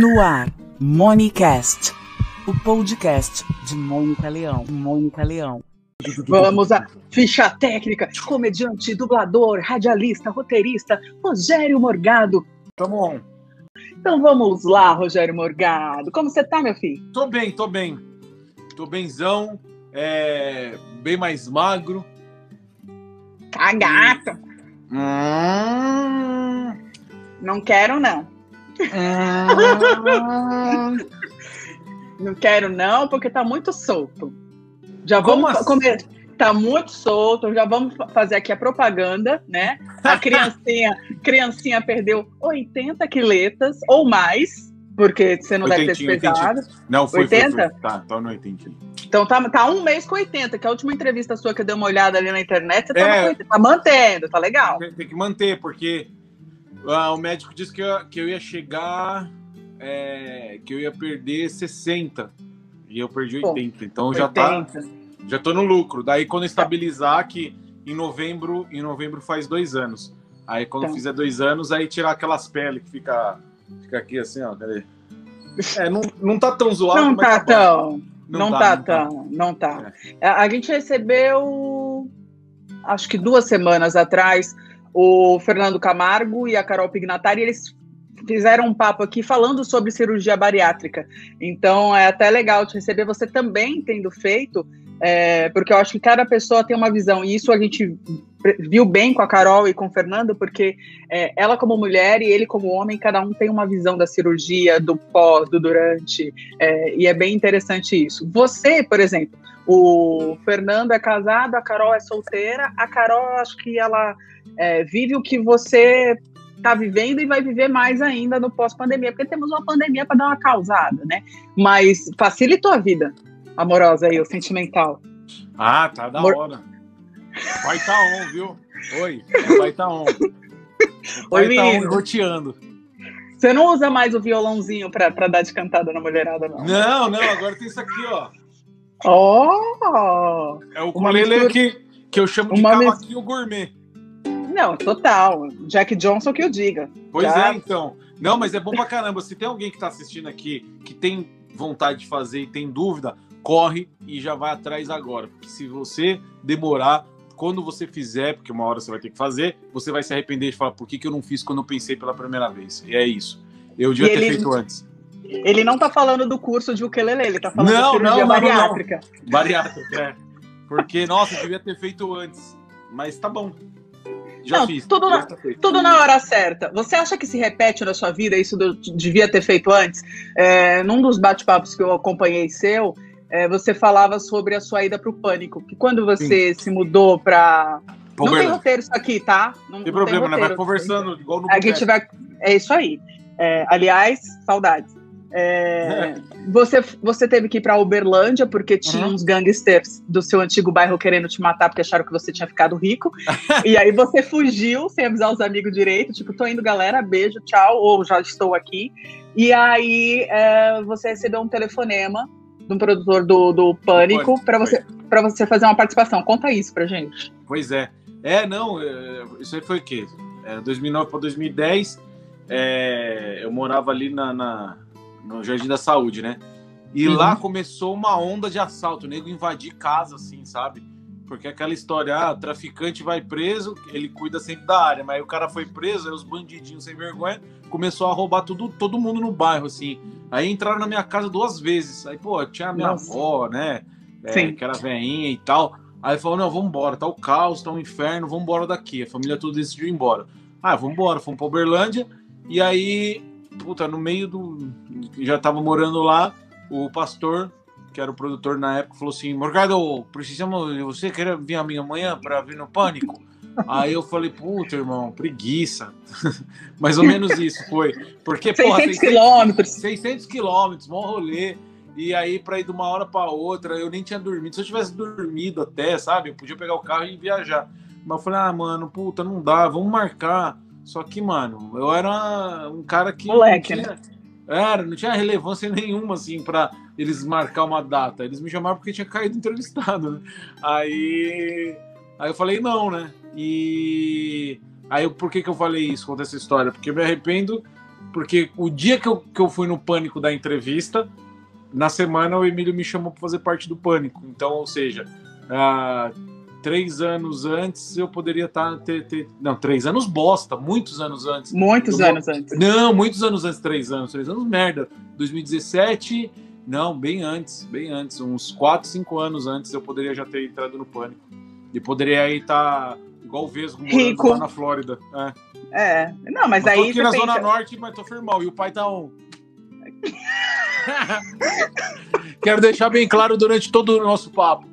No ar, Monicast, o podcast de Mônica Leão. Mônica Leão. Vamos à ficha técnica. Comediante, dublador, radialista, roteirista, Rogério Morgado. Tamo on. Então vamos lá, Rogério Morgado. Como você tá, meu filho? Tô bem, tô bem. Tô benzão, é, bem mais magro. Cagato. Hum, Não quero, não. Hum. Não quero, não, porque tá muito solto. Já Como vamos assim? comer. Tá muito solto, já vamos fa- fazer aqui a propaganda, né? A criancinha, criancinha perdeu 80 quiletas ou mais, porque você não deve ter pesado. Não, foi, foi, 80? foi. Tá, tá no 80. Então tá, tá um mês com 80, que a última entrevista sua que eu dei uma olhada ali na internet, você tava É. com 80. Tá mantendo, tá legal. Tem que manter, porque ah, o médico disse que eu, que eu ia chegar, é, que eu ia perder 60. E eu perdi Pô, 80. Então já tá, 80. já tô no lucro. Daí quando eu estabilizar, que em novembro, em novembro faz dois anos. Aí quando Tá. fizer dois anos, aí tirar aquelas peles que fica, fica aqui assim, ó. Cadê? É, não, não tá tão zoado, Não tá bom. tão. Não, dá, tá não tá. tão. Não tá. A, a gente recebeu, acho que duas semanas atrás, o Fernando Camargo e a Carol Pignatari, eles fizeram um papo aqui falando sobre cirurgia bariátrica. Então é até legal te receber você também tendo feito, é, porque eu acho que cada pessoa tem uma visão, e isso a gente viu bem com a Carol e com o Fernando, porque é, ela como mulher e ele como homem, cada um tem uma visão da cirurgia, do pós, do durante, é, e é bem interessante isso. Você, por exemplo, o Fernando é casado, a Carol é solteira, a Carol, acho que ela é, vive o que você está vivendo e vai viver mais ainda no pós-pandemia, porque temos uma pandemia para dar uma causada, né? Mas facilitou a vida amorosa aí, o sentimental. Ah, tá da Amor- hora. Vai tá on, viu? Oi, vai tá on. Oi, Vai tá on roteando. Você não usa mais o violãozinho para dar de cantada na mulherada, não? Não, não, agora tem isso aqui, ó. Oh! É o ukulele mistura- que, que eu chamo de Uma mis- cavaquinho gourmet. Não, total. Jack Johnson que eu diga. Pois Já. é, então. Não, mas é bom pra caramba. Se tem alguém que tá assistindo aqui que tem vontade de fazer e tem dúvida, corre e já vai atrás agora. Porque se você demorar, quando você fizer, porque uma hora você vai ter que fazer, você vai se arrepender de falar por que, que eu não fiz quando eu pensei pela primeira vez. E é isso. Eu devia E ter ele- feito antes. Ele não tá falando do curso de ukulele, ele tá falando Não, de cirurgia não, não, não, não. bariátrica. Bariátrica, é. Porque, nossa, eu devia ter feito antes. Mas tá bom. Já Não, fiz. tudo já na-. Tudo na hora certa. Você acha que se repete na sua vida? Isso eu devia ter feito antes? É, num dos bate-papos que eu acompanhei seu, é, você falava sobre a sua ida para o pânico. Que quando você se mudou para. Não tem roteiro isso aqui, tá? Não, Não tem problema, né? Vai roteiro. conversando igual no A gente vai. É isso aí. É, aliás, saudades. É, você, você teve que ir para Uberlândia porque tinha Uhum. uns gangsters do seu antigo bairro querendo te matar porque acharam que você tinha ficado rico. e aí você fugiu sem avisar os amigos direito, tipo, tô indo, galera, beijo, tchau, ou já estou aqui. E aí é, você recebeu um telefonema de um produtor do, do Pânico para você, pra você fazer uma participação. Conta isso pra gente. Pois é. É, não, é, isso aí foi o quê? É, 2009 para 2010, é, eu morava ali na, na- no Jardim da Saúde, né? E Uhum. lá começou uma onda de assalto, o nego invadir casa, assim, sabe? Porque aquela história, ah, traficante vai preso, ele cuida sempre da área, mas aí o cara foi preso, aí os bandidinhos sem vergonha começou a roubar tudo, todo mundo no bairro, assim. Aí entraram na minha casa duas vezes. Aí, pô, tinha a minha Nossa. avó, né? É, Sim. que era veinha e tal. Aí falou, não, vamos embora, tá o caos, tá o inferno, vamos embora daqui. A família toda decidiu ir embora. Ah, vamos embora, fomos pra Uberlândia. E aí, puta, no meio do... Já tava morando lá, o pastor, que era o produtor na época, falou assim, Morgado, precisamos de você, quer vir a minha manhã pra vir no Pânico? Aí eu falei, puta, irmão, preguiça. Mais ou menos isso foi. Porque, porra, 600 quilômetros. 600 quilômetros, bom rolê. E aí, pra ir de uma hora pra outra, eu nem tinha dormido. Se eu tivesse dormido até, sabe? Eu podia pegar o carro e viajar. Mas eu falei, ah, mano, puta, não dá, vamos marcar. Só que, mano, eu era um cara que. Moleque, não tinha, Era, não tinha relevância nenhuma, assim, pra. eles marcar uma data. Eles me chamaram porque tinha caído entrevistado, né? Aí, aí eu falei não, né? E aí por que, que eu falei isso, conta essa história? Porque eu me arrependo, porque o dia que eu, que eu fui no pânico da entrevista, na semana o Emílio me chamou para fazer parte do pânico. Então, ou seja, uh, três anos antes eu poderia estar. Tá, ter, ter, não, três anos bosta, muitos anos antes. Muitos eu, anos antes. Não, muitos anos antes, três anos, três anos merda. 2017, não, bem antes, bem antes, uns quatro, cinco anos antes eu poderia já ter entrado no pânico. E poderia aí estar tá, igual o Vesgo Rico. lá na Flórida. É. é. Não, mas eu aí. Tô aqui na pensa... Zona Norte, mas tô firmão. E o pai tá on. Quero deixar bem claro durante todo o nosso papo.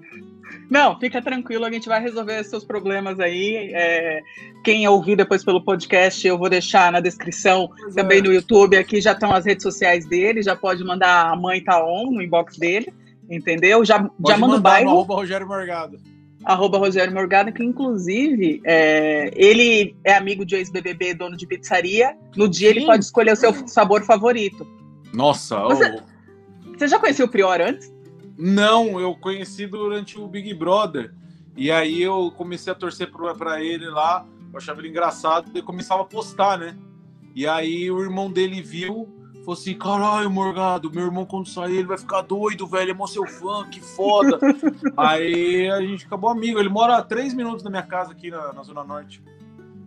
Não, fica tranquilo, a gente vai resolver seus problemas aí. É, quem ouvir depois pelo podcast, eu vou deixar na descrição também é. no YouTube. Aqui já estão as redes sociais dele, já pode mandar a mãe tá on no inbox dele, entendeu? Já, pode já manda o bairro. Arroba Rogério Morgado. Arroba Rogério Morgado, que inclusive é, ele é amigo de ex-BBB, dono de pizzaria. No dia Sim. ele pode escolher o seu sabor favorito. Nossa, você, oh. você já conhecia o Prior antes? Não, eu conheci durante o Big Brother. E aí eu comecei a torcer para ele lá, eu achava ele engraçado, e começava a postar, né? E aí o irmão dele viu, falou assim: caralho, Morgado, meu irmão quando sair ele vai ficar doido, velho, é mó seu fã, que foda. aí a gente acabou amigo, ele mora a três minutos da minha casa aqui na, na Zona Norte.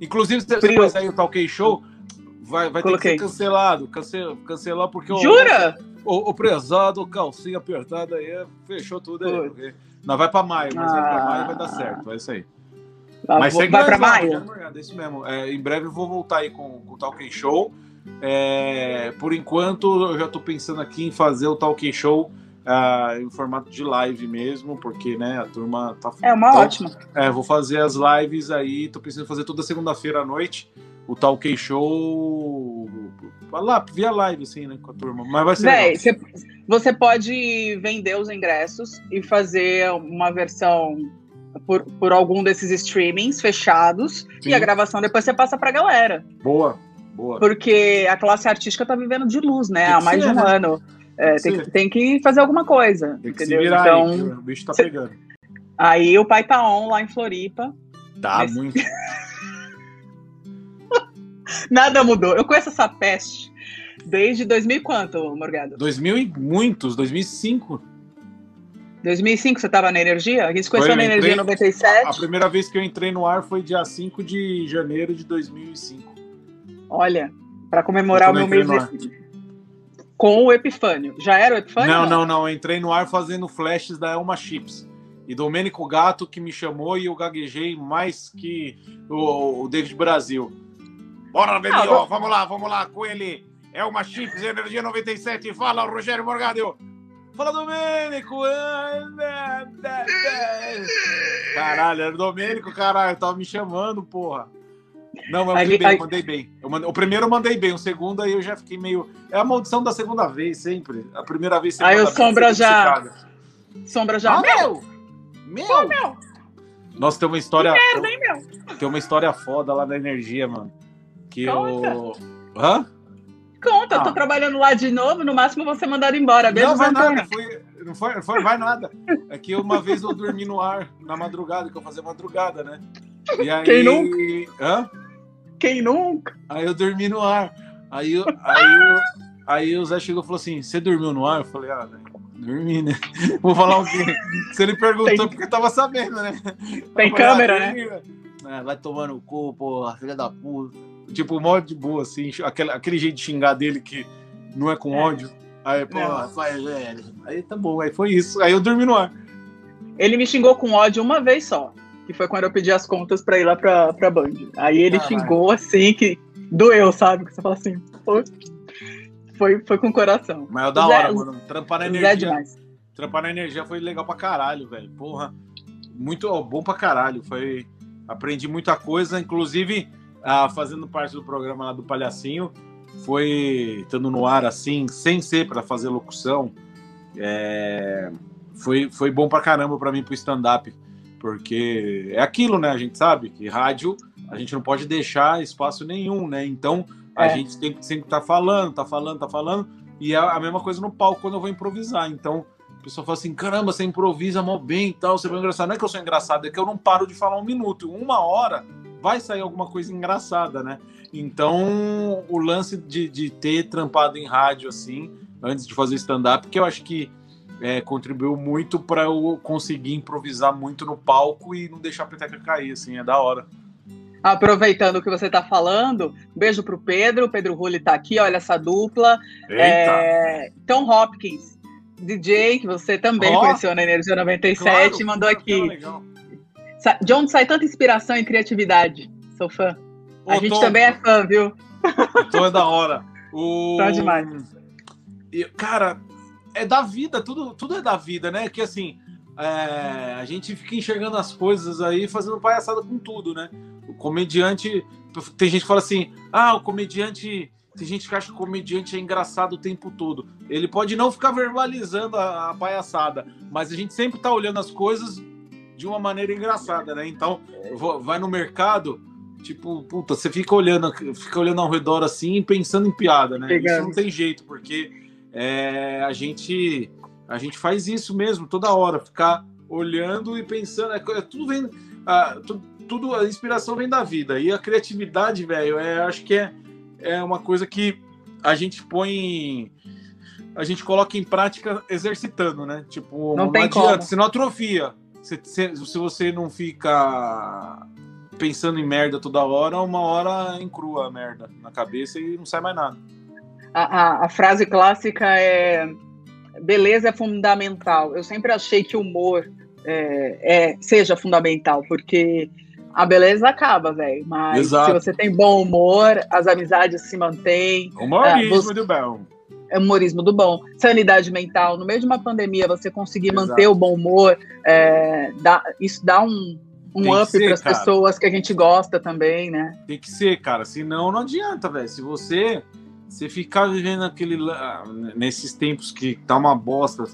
Inclusive, se você vai sair o Talk Show, vai, vai ter que ser cancelado, cancel, cancelar porque... Jura? O, o, o prezado, calcinha apertada aí, fechou tudo aí. Nós vai para maio, mas ah. para maio vai dar certo, é isso aí. Tá, mas vai para maio? É isso mesmo. É, em breve eu vou voltar aí com, com o Talk Show. É, por enquanto, eu já estou pensando aqui em fazer o Talk Show uh, em formato de live mesmo, porque né, a turma tá. É uma tá, ótima. É, vou fazer as lives aí, tô pensando em fazer toda segunda-feira à noite o Talk Show lá via live, assim, né, com a turma. Mas vai ser. Véi, cê, você pode vender os ingressos e fazer uma versão por, por algum desses streamings fechados Sim. e a gravação depois você passa pra galera. Boa, boa. Porque a classe artística tá vivendo de luz, né? Há mais ser, de um né? ano. É, tem, que, tem que fazer alguma coisa. Tem entendeu? Virar, então, aí, o bicho tá cê, pegando. Aí o pai tá on lá em Floripa. Tá, muito. Nada mudou. Eu conheço essa peste desde 2000 quanto, Morgado? 2000 e muitos, 2005. 2005 você estava na Energia? A gente se conheceu na Energia 97? A, a primeira vez que eu entrei no ar foi dia 5 de janeiro de 2005. Olha, para comemorar o meu mês com o Epifânio. Já era o Epifânio? Não, não, não. Eu entrei no ar fazendo flashes da Elma Chips. E Domênico Gato que me chamou e eu gaguejei mais que o, o David Brasil. Bora, ah, vamos lá, vamos lá com ele. É uma Chips Energia 97. Fala, Rogério Morgado. Fala, Domênico. Caralho, era o Domênico, caralho. Tava me chamando, porra. Não, mas eu mandei bem, mandei bem. Eu mandei, o primeiro eu mandei bem, o segundo aí eu já fiquei meio. É a maldição da segunda vez, sempre. A primeira vez sempre. Aí o Sombra já. Sombra já. Ah, meu! Meu! Pô, meu! Nossa, tem uma história. Que merda, hein, meu? Tem uma história foda lá da energia, mano. Que Conta. eu. Hã? Conta, ah. eu tô ah. trabalhando lá de novo, no máximo você mandar embora. Beijo, não, vai nada, foi, não foi, não foi, vai nada. É que uma vez eu dormi no ar, na madrugada, que eu fazia madrugada, né? E aí... Quem nunca? Hã? Quem nunca? Aí eu dormi no ar. Aí, aí, aí o Zé chegou e falou assim: Você dormiu no ar? Eu falei: Ah, velho, dormi, né? Vou falar o quê? Se ele perguntou, Tem... porque eu tava sabendo, né? Tem câmera, ah, né? É, vai tomando o cu, porra, filha da puta. Tipo, mó de boa, assim, aquele, aquele jeito de xingar dele que não é com é. ódio. Aí, pô, vai, velho. Aí tá bom, aí foi isso. Aí eu dormi no ar. Ele me xingou com ódio uma vez só, que foi quando eu pedi as contas pra ir lá pra, pra Band. Aí ele Caralho. xingou assim, que doeu, sabe? Que você fala assim, pô. Foi, foi com o coração. Mas é da Zé, hora, mano. Trampar na energia. Demais. Trampar na energia foi legal pra caralho, velho. Porra. Muito ó, bom pra caralho. Foi. Aprendi muita coisa, inclusive ah, fazendo parte do programa lá do Palhacinho, foi estando no ar assim, sem ser para fazer locução, é, foi, foi bom pra caramba para mim pro stand-up, porque é aquilo, né? A gente sabe que rádio a gente não pode deixar espaço nenhum, né? Então a é. gente tem que sempre estar tá falando, tá falando, tá falando. E é a mesma coisa no palco quando eu vou improvisar. Então, a pessoa fala assim: caramba, você improvisa mó bem e tal, você é engraçado. Não é que eu sou engraçado, é que eu não paro de falar um minuto. Uma hora vai sair alguma coisa engraçada, né? Então, o lance de, de ter trampado em rádio assim, antes de fazer stand-up, que eu acho que é, contribuiu muito para eu conseguir improvisar muito no palco e não deixar a peteca cair, assim, é da hora. Aproveitando o que você está falando, beijo pro Pedro. O Pedro Rulli está aqui, olha essa dupla. É, Tom Hopkins, DJ, que você também oh, conheceu na Energia 97, claro, mandou aqui. De onde sai tanta inspiração e criatividade? Sou fã. Ô, a gente Tom, também é fã, viu? Tom é da hora. O... Tá demais. Cara, é da vida, tudo, tudo é da vida, né? Que assim, é, a gente fica enxergando as coisas aí, fazendo palhaçada com tudo, né? O comediante. Tem gente que fala assim: ah, o comediante. Tem gente que acha que o comediante é engraçado o tempo todo. Ele pode não ficar verbalizando a, a palhaçada, mas a gente sempre tá olhando as coisas de uma maneira engraçada, né? Então, vai no mercado, tipo, puta, você fica olhando, fica olhando ao redor assim e pensando em piada, né? Isso não tem jeito, porque é, a gente a gente faz isso mesmo toda hora, ficar olhando e pensando, é, é tudo vem, a, tudo, a inspiração vem da vida e a criatividade, velho, é, acho que é, é uma coisa que a gente põe a gente coloca em prática exercitando, né? Tipo, não, não tem adianta, como. você não atrofia. Se, se, se, você não fica pensando em merda toda hora, uma hora encrua a merda na cabeça e não sai mais nada a, a, a frase clássica é beleza é fundamental. Eu sempre achei que o humor é, é, seja fundamental, porque a beleza acaba, velho. Mas Exato. se você tem bom humor, as amizades se mantêm. Humorismo é, você... do bom. É humorismo do bom. Sanidade mental. No meio de uma pandemia, você conseguir Exato. manter o bom humor, é, dá, isso dá um, um up para as pessoas que a gente gosta também, né? Tem que ser, cara. Senão não adianta, velho. Se você você ficar vivendo aquele nesses tempos que tá uma bosta,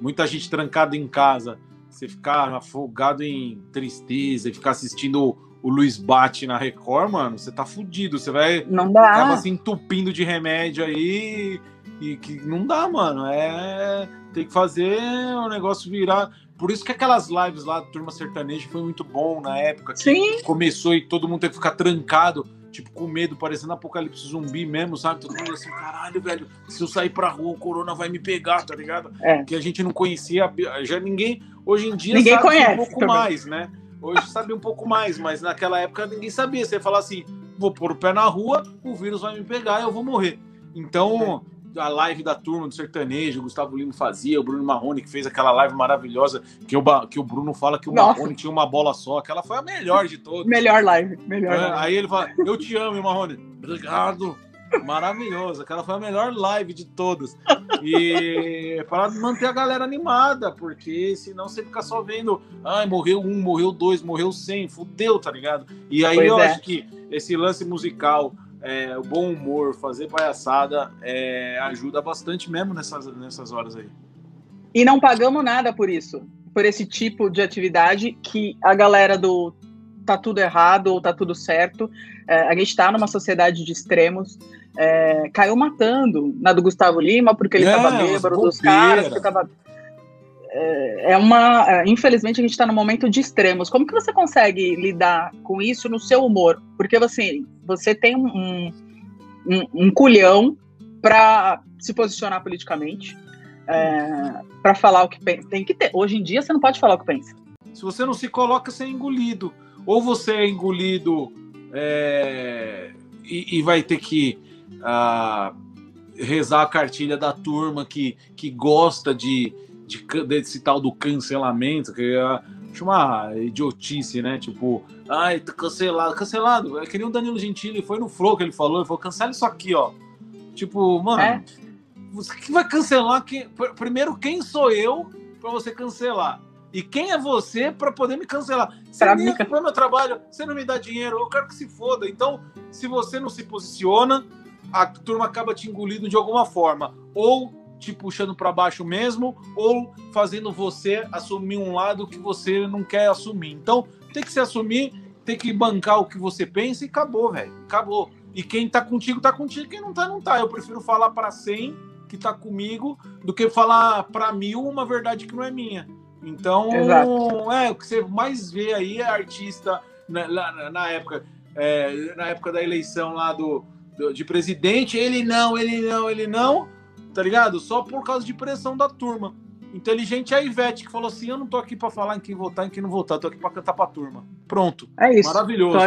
muita gente trancada em casa, você ficar afogado em tristeza e ficar assistindo o Luiz Bate na Record, mano, você tá fudido. Você vai não dá. acaba se entupindo de remédio aí e que não dá, mano. É tem que fazer o negócio virar. Por isso que aquelas lives lá do Turma Sertaneja foi muito bom na época que Sim. começou e todo mundo teve que ficar trancado tipo, com medo, parecendo apocalipse zumbi mesmo, sabe? Todo mundo assim, caralho, velho, se eu sair pra rua, o corona vai me pegar, tá ligado? É. Que a gente não conhecia, já ninguém, hoje em dia ninguém sabe conhece, um pouco também. mais, né? Hoje sabe um pouco mais, mas naquela época ninguém sabia. Você ia falar assim, vou pôr o pé na rua, o vírus vai me pegar e eu vou morrer. Então, é a live da turma do sertanejo, o Gustavo Lima fazia, o Bruno Marrone que fez aquela live maravilhosa, que o, que o Bruno fala que o Nossa. Marrone tinha uma bola só, aquela foi a melhor de todas. Melhor live, melhor é, live. Aí ele fala, eu te amo, Marrone. Obrigado. Maravilhoso, aquela foi a melhor live de todas. E para manter a galera animada, porque senão você fica só vendo, ai, morreu um, morreu dois, morreu cem, fudeu, tá ligado? E aí pois eu é. acho que esse lance musical é, o bom humor, fazer palhaçada é, ajuda bastante mesmo nessas, nessas horas aí. E não pagamos nada por isso, por esse tipo de atividade que a galera do tá tudo errado ou tá tudo certo. É, a gente está numa sociedade de extremos. É, caiu matando na do Gustavo Lima porque ele é, bêbado, dos caras que tava é, é uma. É, infelizmente, a gente está num momento de extremos. Como que você consegue lidar com isso no seu humor? Porque assim, você tem um, um, um culhão para se posicionar politicamente, é, para falar o que pensa. Tem que ter. Hoje em dia, você não pode falar o que pensa. Se você não se coloca, você é engolido. Ou você é engolido é, e, e, vai ter que. Uh, rezar a cartilha da turma que, que gosta de, de, desse tal do cancelamento, que é uma idiotice, né? Tipo, ai, tá cancelado, cancelado. É que nem o Danilo Gentili, foi no Flow que ele falou, ele falou, cancela isso aqui, ó. Tipo, mano, é? você que vai cancelar? Quem, primeiro, quem sou eu para você cancelar? E quem é você para poder me cancelar? Você pra nem acompanha meu trabalho, você não me dá dinheiro, eu quero que se foda. Então, se você não se posiciona, a turma acaba te engolindo de alguma forma. Ou te puxando para baixo mesmo ou fazendo você assumir um lado que você não quer assumir. Então, tem que se assumir, tem que bancar o que você pensa e acabou, velho. Acabou. E quem tá contigo, tá contigo. Quem não tá, não tá. Eu prefiro falar para 100 que tá comigo do que falar para mil uma verdade que não é minha. Então, Exato. é, o que você mais vê aí é artista na, na, na época, é, na época da eleição lá do, do, de presidente, ele não, ele não, ele não, tá ligado? Só por causa de pressão da turma. Inteligente é a Ivete, que falou assim: Eu não tô aqui para falar em quem votar e em quem não votar, tô aqui para cantar pra turma. Pronto. É isso. Maravilhoso.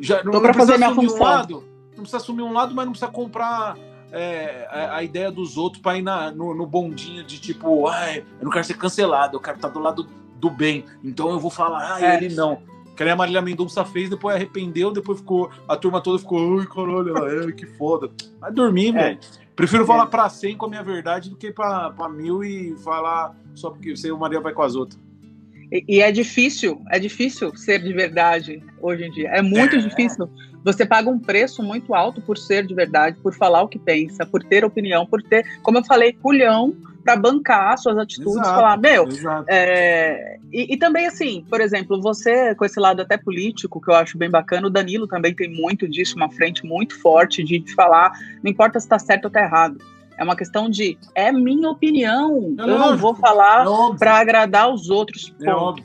Já, não, Tô pra não precisa fazer minha assumir um função. lado, não precisa assumir um lado, mas não precisa comprar é, a, a ideia dos outros para ir na, no, no bondinho de tipo, ai, eu não quero ser cancelado, eu quero estar do lado do bem. Então eu vou falar, ai, É. ele não. Que nem a Marília Mendonça fez, depois arrependeu, depois ficou. A turma toda ficou, ai, caralho, ela é, que foda. Vai dormir, É. velho. Prefiro É. falar pra 100 com a minha verdade do que pra mil e falar só porque você e o Maria vai com as outras. E, e é difícil, é difícil ser de verdade hoje em dia. É muito É. difícil. Você paga um preço muito alto por ser de verdade, por falar o que pensa, por ter opinião, por ter, como eu falei, culhão para bancar suas atitudes, Exato. falar, meu, é, e, e também, assim, por exemplo, você, com esse lado até político, que eu acho bem bacana, o Danilo também tem muito disso, uma frente muito forte de falar, não importa se está certo ou está errado. É uma questão de, é minha opinião, É eu não vou falar É para agradar os outros. É ponto.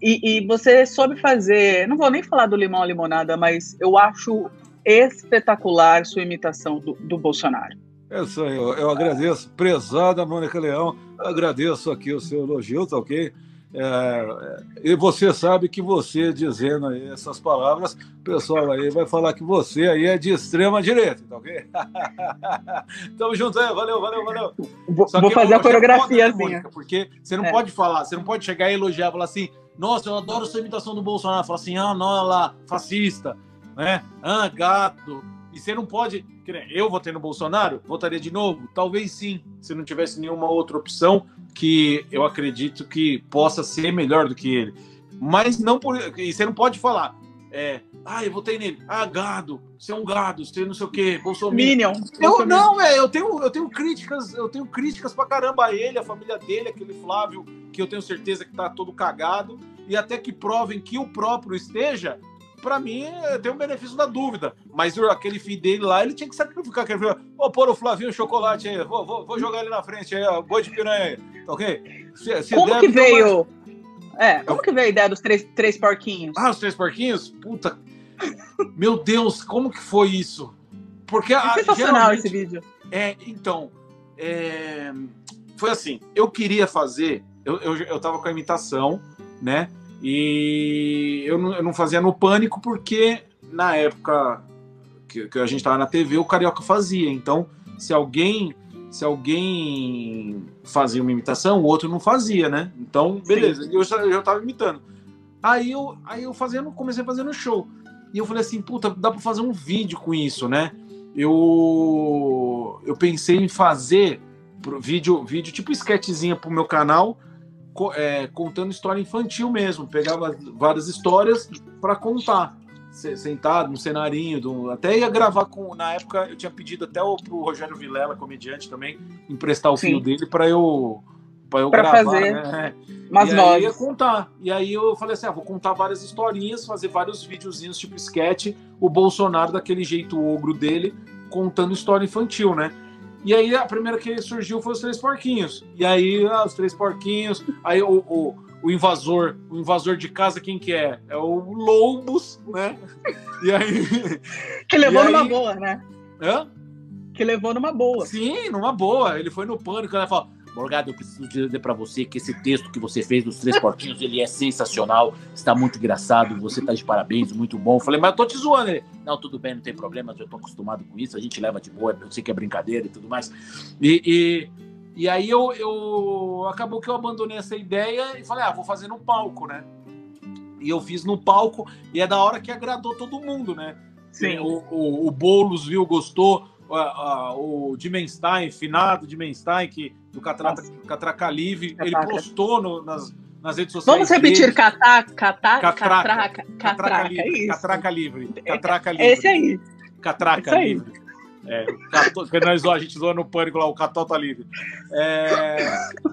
E, e você soube fazer, não vou nem falar do limão à limonada, mas eu acho espetacular sua imitação do, do Bolsonaro. É isso aí, eu, eu agradeço. Prezada Mônica Leão, agradeço aqui o seu elogio, tá ok? É, é, e você sabe que você dizendo aí essas palavras, o pessoal aí vai falar que você aí é de extrema direita, tá ok? Tamo junto aí, valeu, valeu, valeu. Vou, vou fazer eu- a coreografia né, assim. Mônica, Porque você não É. pode falar, você não pode chegar e elogiar, falar assim, nossa, eu adoro sua imitação do Bolsonaro. Falar assim, ah, não, olha lá, fascista, né? Ah, gato. E você não pode. Eu votei no Bolsonaro, votaria de novo? Talvez sim, se não tivesse nenhuma outra opção que eu acredito que possa ser melhor do que ele. Mas não por. E você não pode falar. É, ah, eu votei nele. Ah, gado, você é um gado, você não sei o quê, Bolsonaro. Minion. Eu, não, velho, eu tenho, eu tenho críticas, eu tenho críticas pra caramba a ele, a família dele, aquele Flávio, que eu tenho certeza que tá todo cagado, e até que provem que o próprio esteja, pra mim, eh, tem um benefício da dúvida. Mas o- aquele filho dele lá, ele tinha que sacrificar, aquele filho, ô, pôr o Flavinho chocolate aí, vou, vou, vou jogar ele na frente aí, ó, boi de piranha aí, tá ok? Se, se Como der, que então, veio? É, como que veio a ideia dos três, três porquinhos? Ah, os três porquinhos? Puta. Meu Deus, como que foi isso? Porque é a, sensacional esse vídeo. É, então, é, foi assim, eu queria fazer, eu, eu, eu tava com a imitação, né? E eu não, eu não fazia no pânico porque na época que, que a gente tava na TV, o Carioca fazia. Então, se alguém se alguém fazia uma imitação, o outro não fazia, né? Então, beleza, eu já, eu tava imitando. Aí eu, aí eu fazendo, comecei fazendo show. E eu falei assim, puta, dá pra fazer um vídeo com isso, né? eu eu pensei em fazer vídeo vídeo tipo sketchzinha pro meu canal é, contando história infantil mesmo pegava várias histórias para contar se- sentado no cenarinho do, até ia gravar com na época eu tinha pedido até o, pro Rogério Vilela comediante também emprestar o Sim. fio dele para eu para eu Pra gravar fazer. né? Mas e aí ia contar. E aí eu falei assim: ah, vou contar várias historinhas, fazer vários videozinhos tipo sketch, o Bolsonaro daquele jeito ogro dele, contando história infantil, né? E aí a primeira que surgiu foi os três porquinhos. E aí, ah, os três porquinhos, aí o, o, o invasor, o invasor de casa, quem que é? É o Lobos, né? E aí. Que levou aí- numa boa, né? Hã? Que levou numa boa. Sim, numa boa. Ele foi no pânico, ela falou. Morgado, eu preciso dizer pra você que esse texto que você fez dos três porquinhos, ele é sensacional, está muito engraçado, você tá de parabéns, muito bom. Eu falei, mas eu tô te zoando. Ele, não, tudo bem, não tem problema, eu tô acostumado com isso, a gente leva de boa, eu sei que é brincadeira e tudo mais. E, e, e aí eu, eu acabou que eu abandonei essa ideia e falei, ah, vou fazer no palco, né? E eu fiz no palco, e é da hora que agradou todo mundo, né? Sim. O, o, o Boulos viu, gostou. A- o Dimenstein, finado Dimenstein, que, do Catraca, Catraca Livre, ele postou no- nas, nas redes sociais. Vamos repetir, dele. catá, catá, Catraca. catraca, Catraca catraca, é Livre. isso. Catraca Livre. Catraca Livre. É esse aí. Catraca Isso aí. Livre. É, nós a gente zoa no pânico lá, o Catota Livre. É,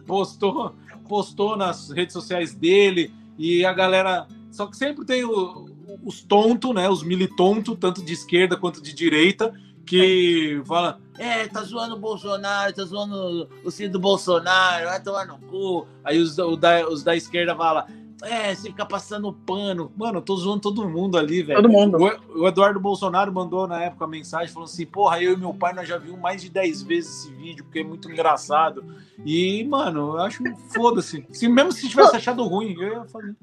postou, postou nas redes sociais dele e a galera. Só que sempre tem o- os tontos, né? Os militontos, tanto de esquerda quanto de direita, que fala, é, tá zoando o Bolsonaro, tá zoando o filho do Bolsonaro, vai tomar no cu. Aí os, da, os da esquerda falam, é, você fica passando pano. Mano, eu tô zoando todo mundo ali, velho. Todo mundo. O, o Eduardo Bolsonaro mandou na época a mensagem falando assim: porra, eu e meu pai nós já vimos mais de 10 vezes esse vídeo, porque é muito engraçado. E, mano, eu acho foda-se. Se, mesmo se tivesse achado ruim, eu ia fazer.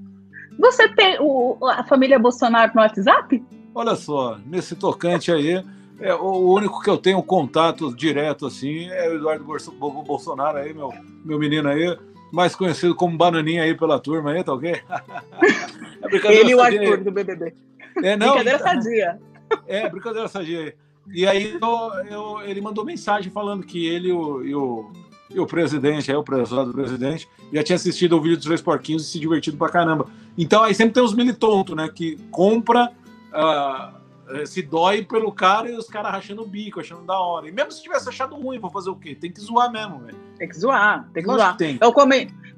Você tem o, a família Bolsonaro no WhatsApp? Olha só, nesse tocante aí, é, o único que eu tenho contato direto assim é o Eduardo Bolsonaro aí, meu, meu menino aí, mais conhecido como Bananinha aí pela turma aí, tá ok? é Ele e o Arthur do BBB. É, não, brincadeira sadia. É, brincadeira sadia aí. E aí eu, eu, ele mandou mensagem falando que ele o, e o, e o presidente, aí o prezado presidente, já tinha assistido o vídeo dos Três Porquinhos e se divertido pra caramba. Então aí sempre tem os militontos, né, que compra... Uh, se dói pelo cara e os caras rachando o bico, achando da hora. E mesmo se tivesse achado ruim, vou fazer o quê? Tem que zoar mesmo, velho. Tem que zoar, tem que Lógico zoar. Que tem. Eu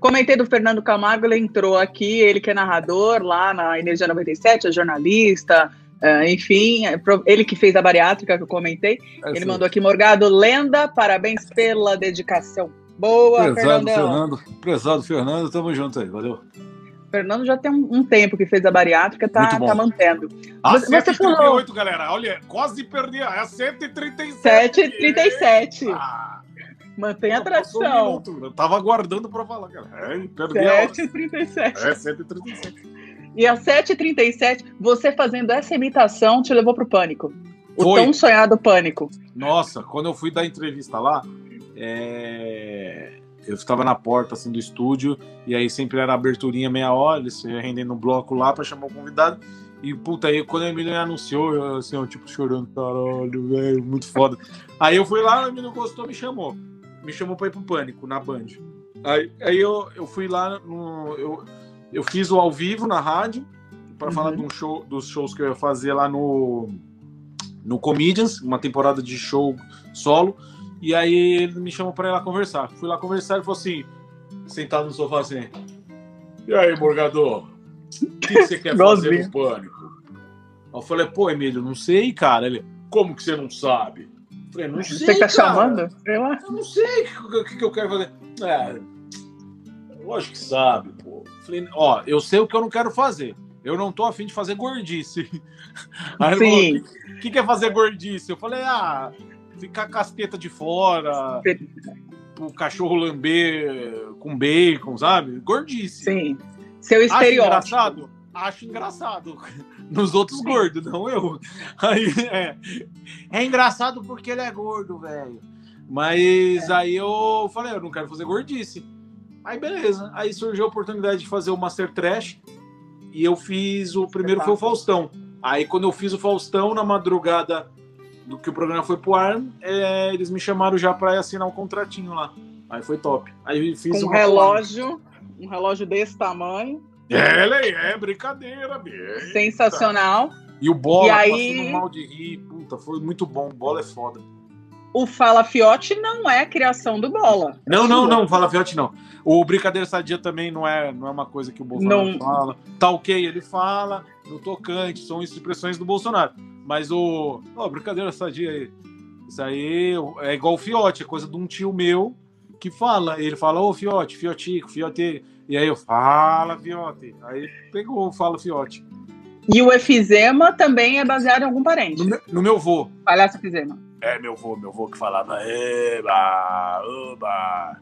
comentei do Fernando Camargo, ele entrou aqui, ele que é narrador lá na Energia 97, é jornalista, uh, enfim, é ele que fez a bariátrica que eu comentei. É ele sim. mandou aqui, Morgado, lenda, parabéns pela dedicação. Boa, Prezado Fernando. Prezado Fernando, tamo junto aí, valeu. Fernando já tem um, um, tempo que fez a bariátrica, tá, tá mantendo. Ah, você, 138, falou... galera. Olha, quase perdi. É 137. 737. Ah, Mantém a tradição. Um Eu tava aguardando para falar, cara. É, perdi 737. É, 137. E a 737, você fazendo essa imitação te levou pro pânico. O Foi. tão sonhado pânico. Nossa, quando eu fui dar entrevista lá, é eu estava na porta assim do estúdio e aí sempre era aberturinha meia hora, eles rendendo um bloco lá para chamar o convidado. E puta, aí quando a Emílio me anunciou, eu assim, eu, tipo, chorando, caralho, velho, muito foda. Aí eu fui lá, o Emílio gostou, me chamou. Me chamou pra ir pro Pânico, na Band. Aí, aí eu, eu fui lá, no, eu, eu fiz o ao vivo na rádio, para uhum. falar de um show, dos shows que eu ia fazer lá no, no Comedians, uma temporada de show solo. E aí ele me chamou para ir lá conversar. Fui lá conversar e falou assim, sentado no sofá assim. E aí, Morgador? O que, que você quer fazer no pânico? Eu falei, pô, Emílio, não sei, cara. Ele, como que você não sabe? Eu falei, não sei. Você tá cara. chamando? Sei lá. Eu não sei o que, que, eu quero fazer. É, lógico que sabe, pô. Eu falei, ó, eu sei o que eu não quero fazer. Eu não tô afim de fazer gordice. Aí Sim. O que, que é fazer gordice? Eu falei, ah, ficar a casqueta de fora, o cachorro lamber com bacon, sabe? Gordice. Sim. Seu estereótipo. Acho engraçado? Acho engraçado. Nos outros gordos, não eu. Aí, é, é engraçado porque ele é gordo, velho. Mas é. aí eu falei, eu não quero fazer gordice. Aí beleza. Aí surgiu a oportunidade de fazer o Master Trash. E eu fiz o primeiro foi o Faustão. Aí quando eu fiz o Faustão na madrugada do que o programa foi pro ar, é, eles me chamaram já para assinar um contratinho lá. Aí foi top. Aí fiz um relógio, um relógio desse tamanho. É, é brincadeira, bicho. Sensacional. E o Bola e aí... passando mal de rir, puta, foi muito bom. O Bola é foda. O Fala Fiote não é criação do Bola. Não, não, não, Fala Fiote não. O Brincadeira Sadia também não é, não é uma coisa que o Bolsonaro não... fala. Tá ok, ele fala, no tocante, são expressões do Bolsonaro. Mas o. Ó, oh, brincadeira sadia aí. Isso aí é igual o Fiote, é coisa de um tio meu que fala. Ele fala, ô oh, Fiote, Fiotico, Fiote. E aí eu fala, Fiote. Aí pegou, fala Fiote. E o efizema também é baseado em algum parente. No meu, no meu vô. Palhaço efizema. É, meu vô, meu vô que falava, eba, oba.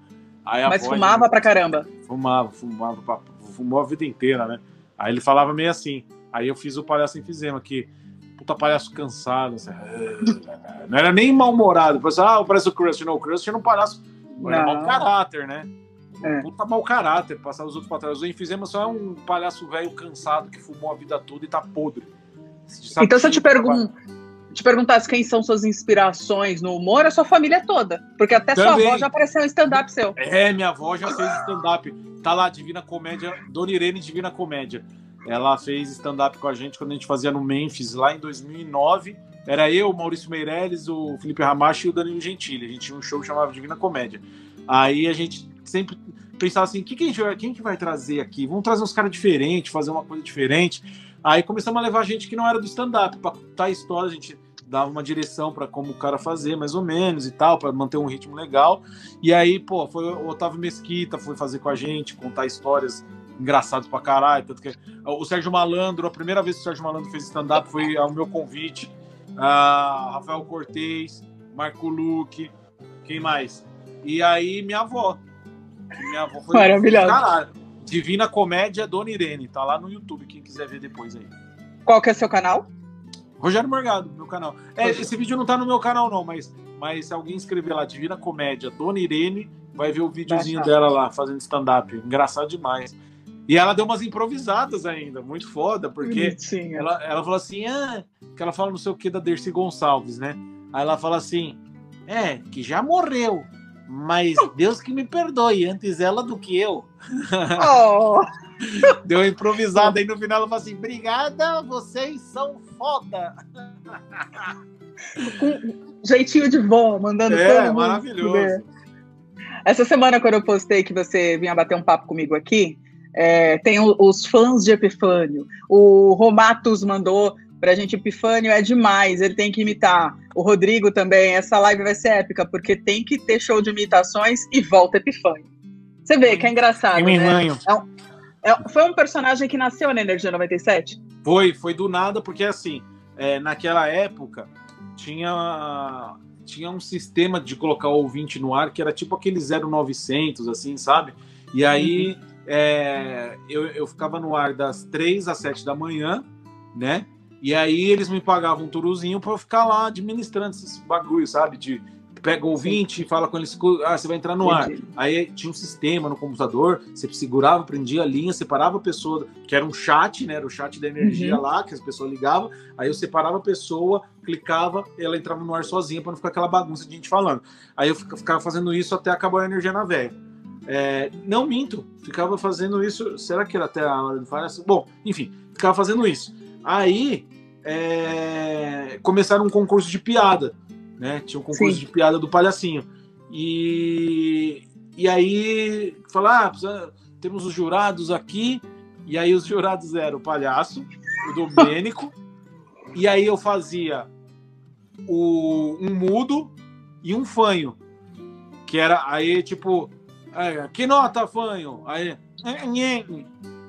Aí Mas fumava dele, pra caramba. Fumava, fumava, fumou a vida inteira, né? Aí ele falava meio assim. Aí eu fiz o palhaço efizema, que puta palhaço cansado. Assim, não era nem mal-humorado. Ah, parece o Crust. Não, o Crust era um palhaço. Era mau caráter, né? É. Puta mau caráter, passar os outros pra trás. O Enfisema só é um palhaço velho cansado que fumou a vida toda e tá podre. Então, se eu te, pergun te perguntasse quem são suas inspirações no humor, é sua família toda. Porque até Também. sua avó já apareceu em stand-up seu. É, minha avó já fez stand-up. Tá lá, Divina Comédia, Dona Irene Divina Comédia. Ela fez stand-up com a gente quando a gente fazia no Memphis, lá em 2009. Era eu, o Maurício Meirelles, o Felipe Ramacho e o Danilo Gentili. A gente tinha um show que chamava Divina Comédia. Aí a gente sempre pensava assim, que que a gente vai, quem que vai trazer aqui? Vamos trazer uns caras diferentes, fazer uma coisa diferente. Aí começamos a levar gente que não era do stand-up para contar histórias. A gente dava uma direção para como o cara fazer, mais ou menos e tal, para manter um ritmo legal. E aí, pô, foi o Otávio Mesquita, foi fazer com a gente, contar histórias engraçadas pra caralho. Tanto que o Sérgio Malandro, a primeira vez que o Sérgio Malandro fez stand-up foi ao meu convite. Ah, Rafael Cortez, Marco Luque, quem mais? E aí, minha avó. Minha avó foi Maravilhosa. Caralho. Divina Comédia Dona Irene. Tá lá no YouTube, quem quiser ver depois aí. Qual que é seu canal? Rogério Morgado, meu canal. É, esse vídeo não tá no meu canal, não, mas, mas se alguém escrever lá, Divina Comédia, Dona Irene, vai ver o videozinho dela lá, fazendo stand-up. Engraçado demais. E ela deu umas improvisadas ainda, muito foda, porque Bonitinha. ela, ela falou assim, ah, que ela fala não sei o que da Dercy Gonçalves, né? Aí ela fala assim, é, que já morreu, mas Deus que me perdoe, antes ela do que eu. Oh, Deu uma improvisada aí no final, ela fala assim, obrigada, vocês são foda. com jeitinho de vó, mandando todo É, mundo maravilhoso. Essa semana, quando eu postei que você vinha bater um papo comigo aqui, é, tem o- os fãs de Epifânio. O Romatus mandou pra gente Epifânio é demais, ele tem que imitar. O Rodrigo também, essa live vai ser épica, porque tem que ter show de imitações e volta Epifânio. Você vê que é engraçado, né? ranho. É- foi um personagem que nasceu na Energia 97? Foi, foi do nada, porque assim, é, naquela época tinha, tinha um sistema de colocar o ouvinte no ar que era tipo aquele 0900, assim, sabe? E aí é, eu, eu ficava no ar das 3 às 7 da manhã, né? E aí eles me pagavam um turuzinho pra eu ficar lá administrando esses bagulho, sabe? De pega o ouvinte e fala com eles, ah, você vai entrar no ar. Entendi. Aí tinha um sistema no computador, você segurava, prendia a linha, separava a pessoa, que era um chat, né? Era o chat da energia Uhum. lá, que as pessoas ligavam. Aí eu separava a pessoa, clicava, ela entrava no ar sozinha para não ficar aquela bagunça de gente falando. Aí eu fica- ficava fazendo isso até acabar a energia na véia. É, não minto, ficava fazendo isso. Será que era até a hora do palhaço? Bom, enfim, ficava fazendo isso. Aí é, começaram um concurso de piada, né? Tinha um concurso Sim. de piada do palhacinho. E, e aí, falar, ah, temos os jurados aqui, e aí os jurados eram o palhaço, o Domênico, e aí eu fazia o, um mudo e um fanho, que era aí tipo, aí, que nota fanho? Aí.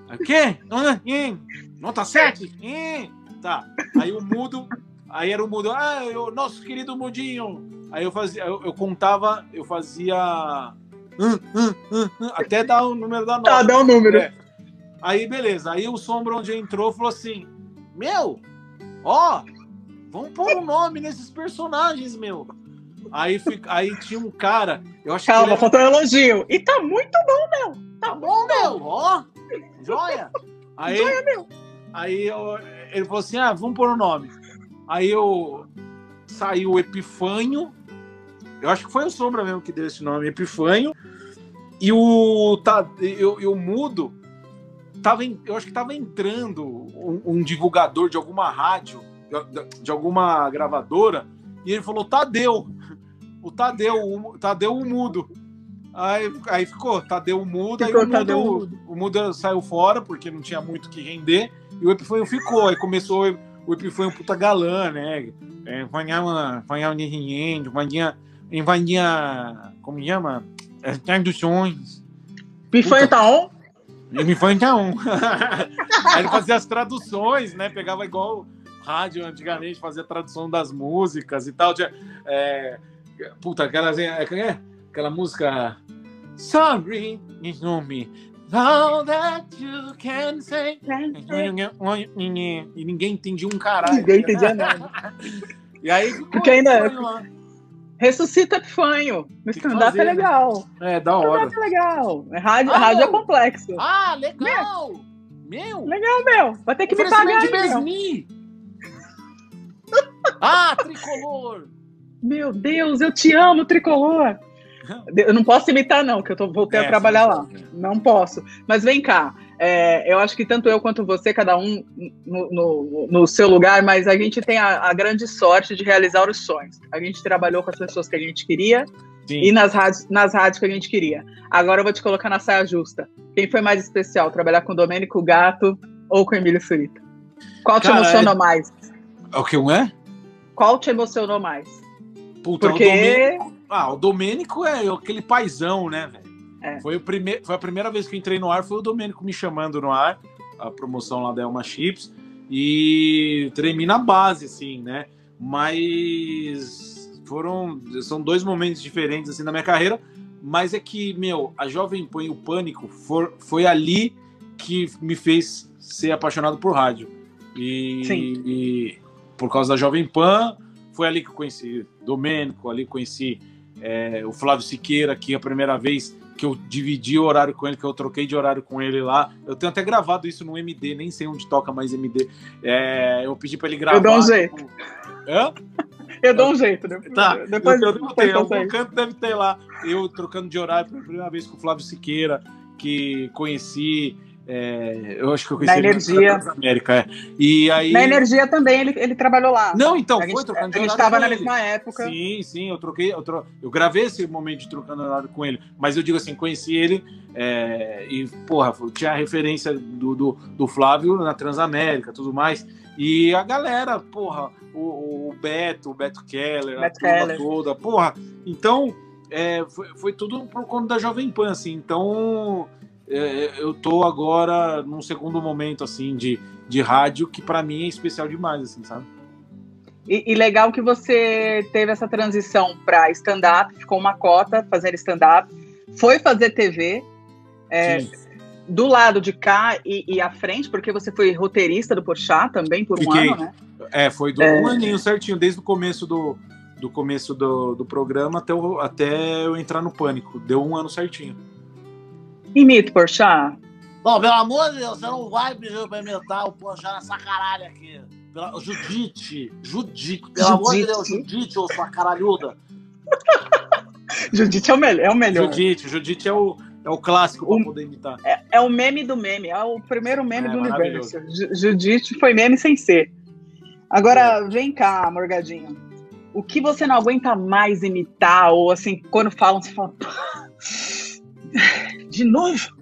Aí, que? Ah, nhen. Nota 7? Tá. Aí o mudo, aí era o mudo, ah, o nosso querido mudinho. Aí eu fazia, eu, eu contava, eu fazia hum, hum, hum, hum, até dar o número da nota. Tá, dá o número. É. Aí, beleza. Aí o Sombra, onde entrou, falou assim: Meu, ó, vamos pôr um nome nesses personagens, meu. Aí, fi- aí tinha um cara, eu acho que. Calma, ele era- faltou um elogio. E tá muito bom, meu. Tá bom, meu, ó, joia. Aí, aí eu- ele falou assim: Ah, vamos pôr o nome. Aí eu saiu o Epifânio. Eu acho que foi o Sombra mesmo que deu esse nome, Epifânio. E o, tá, eu, eu mudo. Tava, eu acho que tava entrando um, um divulgador de alguma rádio, de, de alguma gravadora, e ele falou: Tadeu. O Tadeu, o Tadeu o mudo. Aí, aí ficou, Tadeu mudo, Ficou aí o Tadeu mudo, o mudo saiu fora, porque não tinha muito o que render, e o Epifânio ficou. Aí começou o Epifânio puta galã, né? É, Vanhava, vanhava de rinhendo, vanha, vanha, como chama? É, Traduções. Pifanho on? Ele foi então. Aí ele fazia as traduções, né? Pegava igual rádio antigamente, fazia tradução das músicas e tal. Tinha, é, puta, aquela, é, é, aquela música. Sorry, it's not me. All that you can say. E ninguém entendia um caralho. Ninguém entendia nada. E aí ficou Porque ainda- lá. Ressuscita Epifanho. No que stand-up é né? legal. É, da hora. Stand-up é legal. Rádio, Ah, rádio é complexo. Ah, legal! Meu! Legal, meu. Vai ter que me pagar, de ah, tricolor! Meu Deus, eu te amo, tricolor. Eu não posso imitar, não, que eu tô, voltei É, a trabalhar lá. Não posso. Mas vem cá. é, eu acho que tanto eu quanto você, cada um no, no- no seu lugar, mas a gente tem a, a grande sorte de realizar os sonhos. A gente trabalhou com as pessoas que a gente queria Sim. e nas rádios, nas rádios que a gente queria. Agora eu vou te colocar na saia justa. Quem foi mais especial? Trabalhar com o Domênico Gato ou com o Emílio Surita? Qual te Cara, emociona mais? O que um é? Qual te emocionou mais? Puta, Porque- o Domênico. Ah, o Domênico é aquele paizão, né, velho? É. Foi, o prime... foi a primeira vez que eu entrei no ar, foi o Domênico me chamando no ar, a promoção lá da Elma Chips. E tremi na base, assim, né? Mas foram. São dois momentos diferentes assim na minha carreira. Mas é que, meu, a Jovem Pan e o Pânico for, foi ali que me fez ser apaixonado por rádio. E, Sim. e por causa da Jovem Pan, foi ali que eu conheci Domênico, ali conheci é, o Flávio Siqueira, que a primeira vez que eu dividi o horário com ele, que eu troquei de horário com ele lá. Eu tenho até gravado isso no MD, nem sei onde toca mais MD. É, eu pedi para ele gravar. Eu dou um jeito. tipo, Hã? Eu dou um jeito. Depois, Tá, depois, eu, eu depois ter, algum canto deve ter lá. Eu trocando de horário pela primeira vez com o Flávio Siqueira, que conheci. É, eu acho que eu conheci Na ele Energia. na América. É. E aí. Na energia também ele, ele trabalhou lá. Não, então, a foi gente, trocando de a gente horário tava com na mesma época. Sim, sim, eu troquei, eu, tro... eu gravei esse momento de trocando horário com ele, mas eu digo assim, conheci ele é, e, porra, tinha a referência do, do, do Flávio na Transamérica tudo mais. E a galera, porra, o, o Beto, o Beto Keller, a Beto turma Keller. toda, porra. Então, é, foi, foi tudo por conta da Jovem Pan, assim. Então, é, eu tô agora num segundo momento, assim, de, de rádio que pra mim é especial demais, assim, sabe? E, e legal que você teve essa transição para stand-up, ficou uma cota fazendo stand-up, foi fazer TV, é, do lado de cá e, e à frente, porque você foi roteirista do Porchat também por um Fiquei. ano, né? É, foi do É. um aninho certinho, desde o começo do, do começo do, do programa até, o- até eu entrar no pânico. Deu um ano certinho. Imito Porchat. Bom, pelo amor de Deus, você não vai pra imitar o Porchat nessa caralho aqui. Pela... Judite, Judite, pelo amor de Deus, Judite. Judite, ô sua caralhuda. Judite é o melhor. É o, melhor. Judite, Judite é o, é o clássico para poder imitar. É o meme do meme, é o primeiro meme É, do universo. Ju- Judite foi meme sem ser. Agora, vem cá, Morgadinho. O que você não aguenta mais imitar? Ou assim, quando falam, você fala. "Pá, De novo?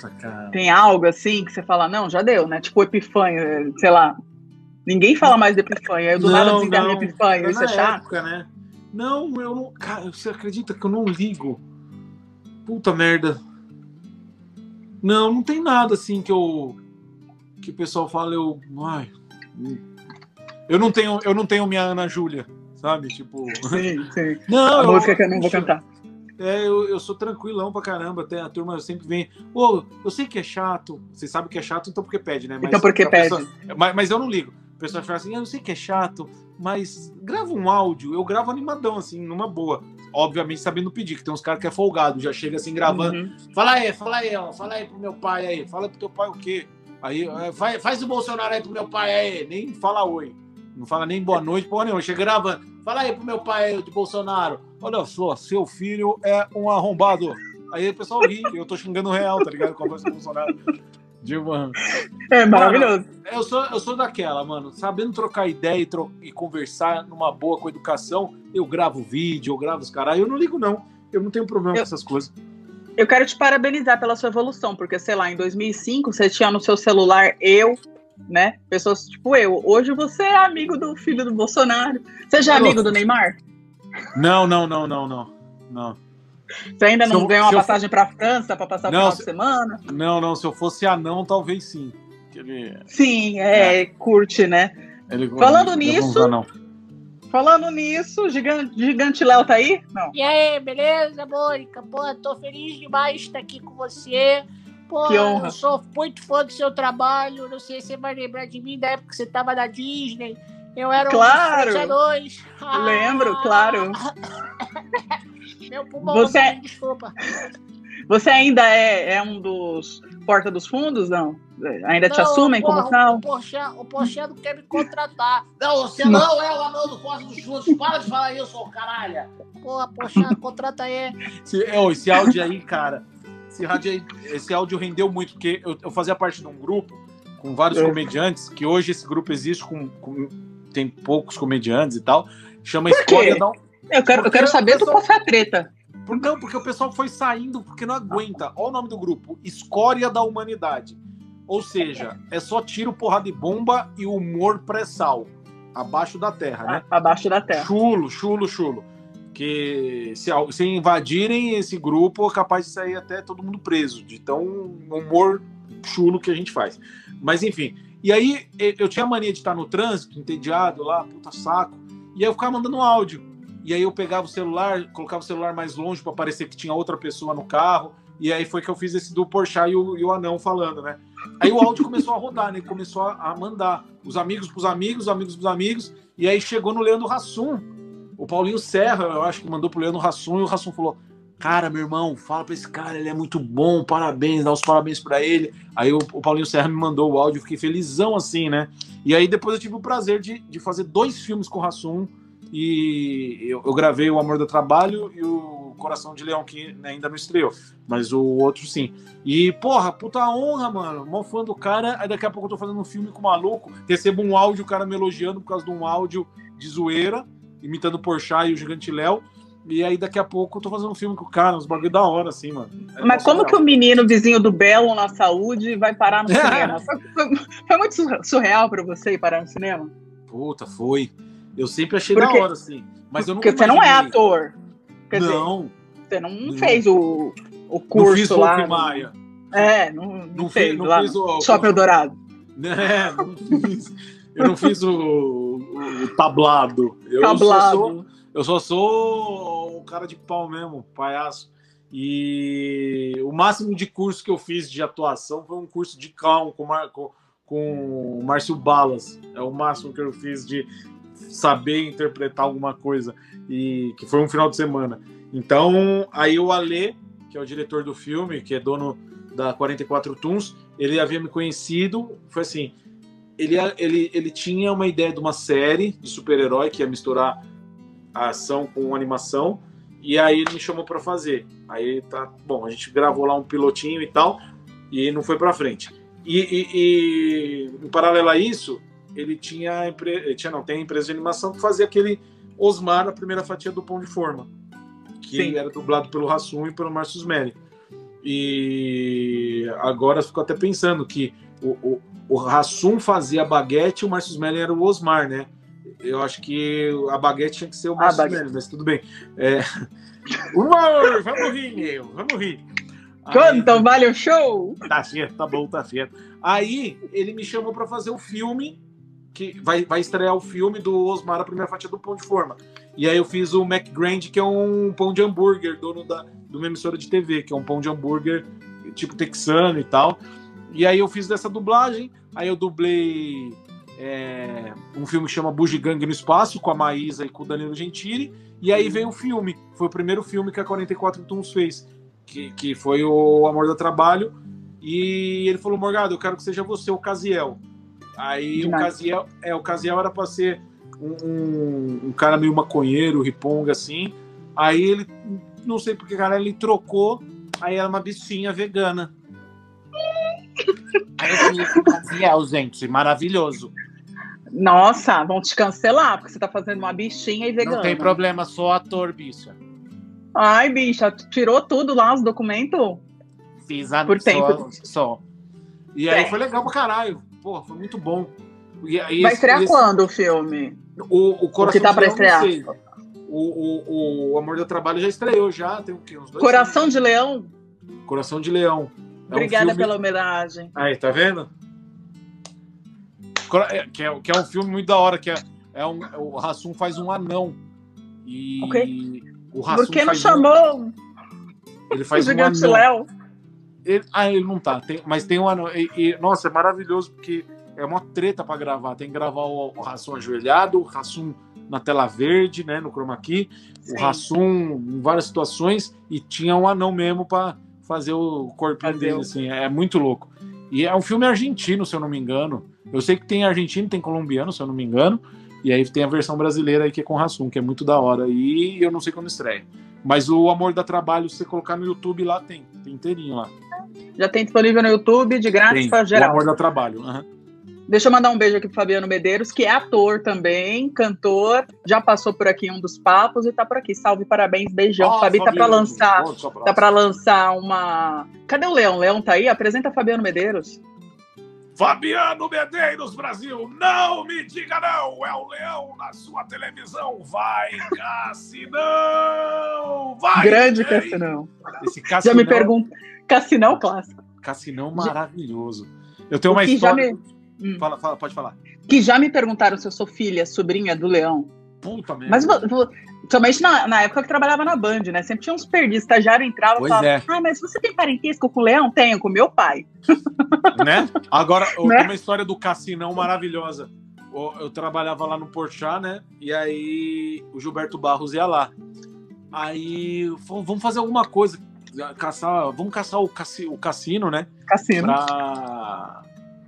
Puta. Tem algo assim que você fala, não, já deu, né? Tipo Epifanho, sei lá. Ninguém fala mais de Epifanho. Aí do nada Não, desenterra não. Epifanho. Era Isso é chato? época, né? Não, eu não. Cara, você acredita que eu não ligo? Puta merda. Não, não tem nada assim que eu. Que o pessoal fala, eu. Ai. Eu não tenho, eu não tenho minha Ana Júlia, sabe? Tipo. Sim, sim. Não, A música que eu não vou cantar. É, eu, eu sou tranquilão pra caramba, até a turma sempre vem. Ô, eu sei que é chato. Você sabe que é chato, então porque pede, né? Mas Então porque pede. pessoa- mas, mas eu não ligo. A pessoa fala assim, "Ah, eu sei que é chato, mas grava um áudio. Eu gravo animadão, assim, numa boa. Obviamente sabendo pedir, que tem uns caras que é folgado, já chega assim gravando. Uhum. Fala aí, fala aí, ó, fala aí pro meu pai aí. Fala pro teu pai o quê? Aí é, Faz, faz o Bolsonaro aí pro meu pai aí. nem fala oi. Não fala nem boa noite, porra nenhuma. Chega gravando. Fala aí pro meu pai aí de Bolsonaro. Olha só, seu filho é um arrombado. Aí o pessoal ri, eu tô xingando real, tá ligado? Com a voz do Bolsonaro. Tipo, É maravilhoso. Eu sou, eu sou daquela, mano. Sabendo trocar ideia e, tro- e conversar numa boa com educação, eu gravo vídeo, eu gravo os caras. Eu não ligo, não. Eu não tenho problema Eu- com essas coisas. Eu quero te parabenizar pela sua evolução, porque, sei lá, em 2005 você tinha no seu celular eu, né? Pessoas tipo eu. Hoje você é amigo do filho do Bolsonaro. Você já é amigo do Neymar? Não, não, não, não, não. Não, Você ainda não eu- ganhou uma eu passagem pra França pra passar o Não, final se- de semana? não, não. Se eu fosse anão, talvez sim. Ele, Sim, é, curte, né? ele, Falando ele- nisso-. Falando nisso, Gigante, Gigante Léo tá aí? Não. E aí, beleza, Mônica? Pô, tô feliz demais de estar aqui com você. Pô, Que honra. eu sou muito fã do seu trabalho. Não sei se você vai lembrar de mim da época que você tava na Disney. Eu era Claro. um frente a dois. Ah, Lembro, claro. Meu pulmão Você- não me desculpa. Você ainda é, é um dos Porta dos Fundos, não? Ainda te Não, assumem porra, como tal? O o Porchat não quer me contratar. Não, você não, é o anão do Costa dos Chutes. Para de falar isso, ô caralho. Porra, Porchat, contrata aí. Esse, ô, esse áudio aí, cara. Esse áudio, aí, esse áudio rendeu muito, porque eu, eu fazia parte de um grupo com vários É. comediantes, que hoje esse grupo existe com, com- tem poucos comediantes e tal. Chama Por quê? Escolha da Eu quero, eu quero saber do qual foi a treta. Por- Não, porque o pessoal foi saindo porque não aguenta. Olha o nome do grupo: Escória da Humanidade. Ou seja, é só tiro, porrada de bomba e humor pré-sal. abaixo da terra, né? Abaixo da terra. Chulo, chulo, chulo. Que se, se invadirem esse grupo, é capaz de sair até todo mundo preso, de tão humor chulo que a gente faz. Mas enfim. E aí eu tinha mania de estar no trânsito, entediado lá, puta saco. E aí eu ficava mandando um áudio. E aí eu pegava o celular, colocava o celular mais longe para parecer que tinha outra pessoa no carro. E aí foi que eu fiz esse do Porchat e o, e o anão falando, né? Aí o áudio começou a rodar, né? Começou a, mandar os amigos pros amigos, os amigos pros amigos. E aí chegou no Leandro Hassum. O Paulinho Serra, eu acho que mandou pro Leandro Hassum e o Hassum falou: Cara, meu irmão, fala pra esse cara, ele é muito bom, parabéns, dá os parabéns pra ele. Aí o, o Paulinho Serra me mandou o áudio, fiquei felizão assim, né? E aí depois eu tive o prazer de, de fazer dois filmes com o Hassum. E eu, eu gravei O Amor do Trabalho e o Coração de Leão, que ainda não estreou, mas o outro sim. E, porra, puta honra, mano. Mó fã do cara. Aí daqui a pouco eu tô fazendo um filme com o maluco, recebo um áudio, o cara me elogiando por causa de um áudio de zoeira, imitando o Porchat e o Gigante Léo. E aí daqui a pouco eu tô fazendo um filme com o cara, uns bagulho da hora, assim, mano. É Mas como que surreal. o menino vizinho do Belo na saúde vai parar no cinema? Foi, muito sur- surreal pra você ir parar no cinema? Puta, foi. Eu sempre achei Porque- da hora, assim. Mas eu nunca Porque você não é imaginei. ator. Quer dizer, Não, você não, Não. fez o, o não fiz curso lá. Wolf Maia. É, não, não, Não fez não lá fiz no o. Shopping Eldorado. É, não fiz. Eu não fiz o, o- o tablado. Eu Só sou, Tablado. Eu só sou o cara de pau mesmo, palhaço. E o máximo de curso que eu fiz de atuação foi um curso de clown com, Mar- com, o Márcio Balas. É o máximo que eu fiz de saber interpretar alguma coisa. E que foi um final de semana. Então, aí o Alê, que é o diretor do filme, que é dono da 44 Tunes, ele havia me conhecido, foi assim, ele, ele, ele tinha uma ideia de uma série de super-herói que ia misturar a ação com animação, e aí ele me chamou para fazer. Aí tá, bom, a gente gravou lá um pilotinho e tal, e não foi para frente. E, e- e, em paralelo a isso, ele tinha, empre- tinha não, tem a empresa de animação que fazia aquele Osmar, a primeira fatia do Pão de Forma, que Sim. era dublado pelo Rassum e pelo Márcio Smelly. E agora eu fico até pensando que o, o, o Hassum fazia a baguete e o Márcio Smelly era o Osmar, né? Eu acho que a baguete tinha que ser o Márcio baguete. Smelly, mas tudo bem. É... Humor, vamos rir, meu, vamos rir. Aí- Quanto vale o show? Tá certo, tá bom, tá certo. Aí ele me chamou pra fazer o filme, que vai, vai estrear o filme do Osmar, a primeira fatia do Pão de Forma. E aí eu fiz o McGrand, que é um pão de hambúrguer, dono da, de uma emissora de TV, que é um pão de hambúrguer tipo texano e tal. E aí eu fiz dessa dublagem, aí eu dublei é, um filme que chama Bugiganga no Espaço, com a Maísa e com o Danilo Gentili. E aí veio o filme, foi o primeiro filme que a 44 Tons fez, que, que foi o Amor do Trabalho. E ele falou, Morgado, eu quero que seja você o Casiel. Aí o. Casiel, é, o Casiel era para ser um, um, um cara meio maconheiro, riponga assim. Aí ele, não sei porque, cara, ele trocou. Aí era uma bichinha vegana. Aí eu falei, Casiel, gente, maravilhoso. Nossa, vão te cancelar, porque você tá fazendo uma bichinha e vegana. Não tem problema, sou ator, bicha. Ai, bicha, tirou tudo lá, os documentos? Fiz a Por só, tempo. só. E aí É. foi legal pra caralho. Porra, foi muito bom. E, aí Vai estrear esse- quando o filme? O, o Coração O tá de Leão, estrear? O, o, o Amor do Trabalho já estreou, já tem o quê? Uns dois Coração anos. de Leão? Coração de Leão. É um Obrigada filme- pela homenagem. Aí, tá vendo? É, Que é, que é um filme muito da hora, que é, é um, o Rassum faz um anão. E Ok. o Hassum Por que não chamou Um, ele o faz um Gigante anão. Léo? Ele- ah, ele não tá. tem- mas tem um anão. E, e, nossa, é maravilhoso, porque é uma treta pra gravar. Tem que gravar o, o Rassum ajoelhado, o Rassum na tela verde, né? No chroma key. Sim. O Rassum em várias situações. E tinha um anão mesmo pra fazer o corpinho Fazer dele, o- assim. É muito louco. E é um filme argentino, se eu não me engano. Eu sei que tem argentino, tem colombiano, se eu não me engano. E aí tem a versão brasileira aí que é com Rassum, que é muito da hora. E eu não sei quando estreia. Mas o Amor dá Trabalho, se você colocar no YouTube lá, tem. Tem inteirinho lá. Já tem disponível no YouTube, de grátis Tem. pra O geral. Amor dá Trabalho. aham. Deixa eu mandar um beijo aqui pro Fabiano Medeiros, que é ator também, cantor, já passou por aqui um dos papos e tá por aqui. Salve, parabéns, beijão. Ah, Fabi tá pra Fabiano, lançar, bom, só pra- tá para lançar uma. Cadê o Leão? Leão tá aí? Apresenta Fabiano Medeiros. Fabiano Medeiros, Brasil, não me diga não, é o leão na sua televisão. Vai, Cassinão! Vai! Grande. Cassinão. Esse Já Cassinão, me pergunta. Cassinão clássico. Cassinão maravilhoso. Eu tenho uma já história. me- Hum. Fala, fala, pode falar. Que já me perguntaram se eu sou filha, sobrinha do Leão. Puta merda. Mas, somente na, na época que trabalhava na Band, né? Sempre tinha uns perdidos, estagiário entrava e falava: é. Ah, mas você tem parentesco com o Leão? Tenho, com meu pai. né? Agora, Né? uma história do Cassinão maravilhosa. Eu, eu trabalhava lá no Porchat, né? E aí o Gilberto Barros ia lá. Aí falou, vamos fazer alguma coisa. Caçar, vamos caçar o, cassi, o cassino, né? Cassino. Pra,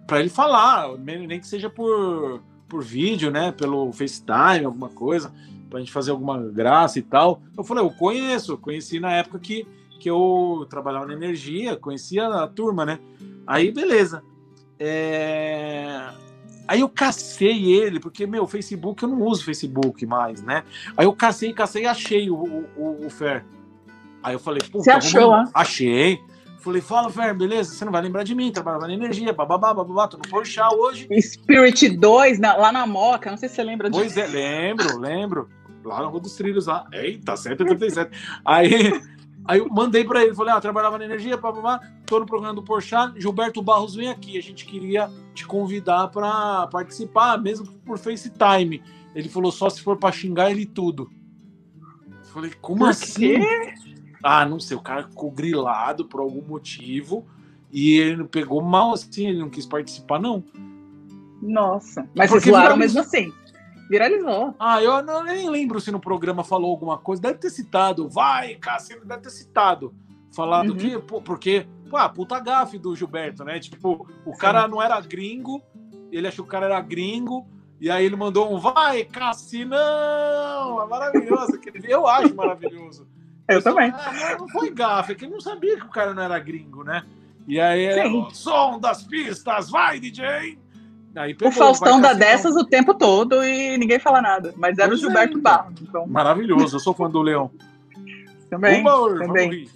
pra ele falar, nem que seja por, por vídeo, né? Pelo FaceTime, alguma coisa, pra gente fazer alguma graça e tal. Eu falei, eu conheço, conheci na época que, que eu trabalhava na energia, conhecia a turma, né? Aí, beleza. É, Aí eu cacei ele, porque, meu, Facebook, eu não uso Facebook mais, né? Aí eu cacei, cacei e achei o, o, o- Fer. Aí eu falei, pô, Você achou, vamos... Achei. Falei, fala, Fer, beleza? Você não vai lembrar de mim, trabalhava na energia, bababá, bababá, tô no Porchat hoje. Spirit 2, na- lá na Moca, não sei se você lembra disso. Pois é, lembro, lembro. Lá na Rua dos Trilhos, lá. Eita, 187. Aí, aí eu mandei pra ele, falei, ah, trabalhava na energia, bababá, tô no programa do Porchat, Gilberto Barros vem aqui, a gente queria te convidar pra participar, mesmo por FaceTime. Ele falou, só se for pra xingar ele tudo. Falei, como assim? Ah, não sei, o cara ficou grilado por algum motivo e ele pegou mal assim, ele não quis participar, não. Nossa. Mas Porque vocês zoaram mesmo assim. Viralizou. Ah, eu não, nem lembro se no programa falou alguma coisa. Deve ter citado. Vai, Cassino, deve ter citado. Falado Uhum. que, pô, porque, pô, a puta gafe do Gilberto, né? Tipo, o cara não era gringo, ele achou que o cara era gringo, e aí ele mandou um vai, Cassinão! É maravilhoso. aquele- Eu acho maravilhoso. Eu também. Ah, não, foi gafe, é que não sabia que o cara não era gringo, né? E aí, é, Sim. o som das pistas, vai, DJ! Aí O pegou, Faustão vai, dá Cassinão. dessas o tempo todo e ninguém fala nada. Mas era Pois o é, Gilberto então. Barros. Então, Maravilhoso, eu sou fã do Leão. também. Humor, também. vamos rir.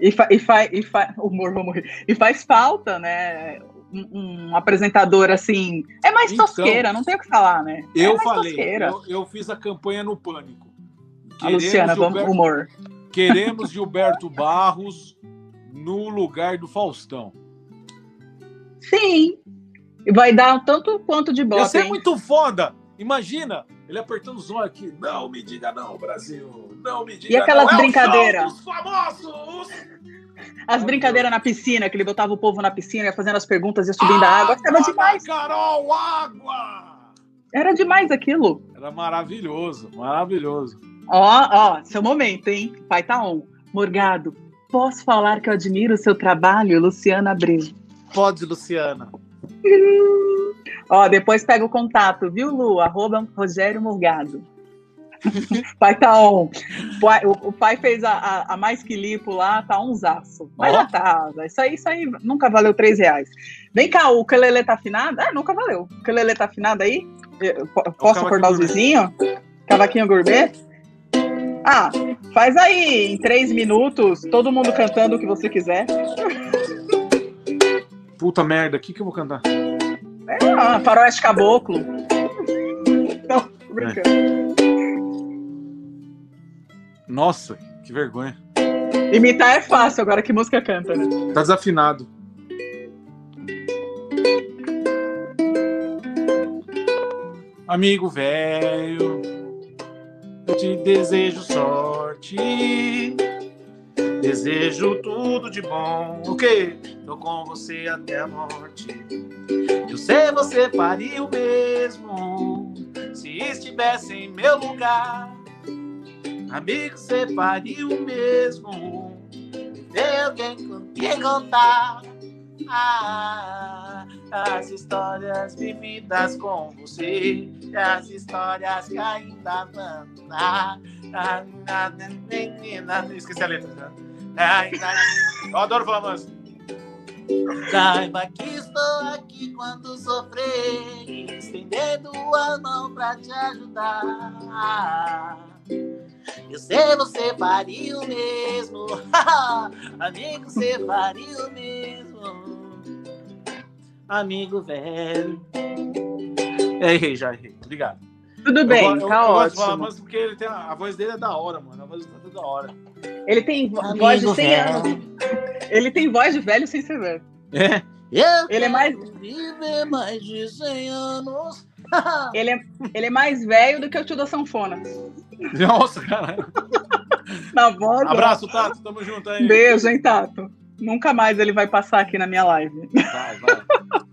E, fa, e, fa, e fa, humor, vamos rir. E faz falta, né? Um, um apresentador assim. É mais Então, tosqueira, não tem o que falar, né? é Eu mais falei, eu, eu fiz a campanha no Pânico. A Luciana, vamos, Gilberto, humor. Queremos Gilberto Barros no lugar do Faustão. Sim. E vai dar um tanto quanto de bota, ser hein? muito foda. Imagina, ele apertando os olhos aqui. Não me diga não, Brasil. Não me diga E aquelas não. É brincadeiras? famosos. As brincadeiras na piscina, que ele botava o povo na piscina, ia fazendo as perguntas, ia subindo a água. Era demais. Carol, água. Era demais aquilo. Era maravilhoso, maravilhoso. Ó, ó, seu momento, hein? Pai tá on. Morgado, posso falar que eu admiro o seu trabalho, Luciana Abreu? Pode, Luciana. Ó, depois pega o contato, viu, Lu? Arroba Rogério Morgado. pai tá on. Pai- O, o pai fez a, a, a mais que lipo lá, tá onzaço. Mas Ó. já tá. Isso aí, isso aí nunca valeu três reais. Vem cá, o Kelele tá afinado? Ah, nunca valeu. O Kelele tá afinado aí? Eu- po- Posso acordar os vizinhos? Cavaquinho gourmet? Ah, faz aí em três minutos, todo mundo cantando o que você quiser. Puta merda, o que, que eu vou cantar? Ah, faroeste caboclo. Não, tô brincando. Nossa, que vergonha. Imitar é fácil, agora que música canta, né? Tá desafinado. Amigo velho, te desejo sorte. Desejo tudo de bom. O quê? Tô com você até a morte. Eu sei você faria o mesmo se estivesse em meu lugar. Amigo, você faria o mesmo. Ter alguém com quem contar. Ah, as histórias vividas com você. As histórias que ainda dar. Ah. Esqueci a letra. Eu adoro falar música. Saiba que estou aqui quando sofrer, estendendo a mão pra te ajudar. Eu sei você faria o mesmo, amigo, você faria o mesmo. Amigo velho. Errei, já errei. Obrigado. Tudo bem, eu, eu, tá eu de falar, ótimo. mas porque ele tem a, a voz dele é da hora, mano. A voz dele é da hora. Ele tem vo- Amigo voz de 100 velho. anos. Ele tem voz de velho sem ser velho. É. Eu Ele é mais- viver mais de 100 anos. Ele é, ele é mais velho do que o tio da sanfona. Nossa, caralho. Na voz. Abraço, Tato. Tamo junto aí. Beijo, hein, Tato? Nunca mais ele vai passar aqui na minha live. Vai, vai.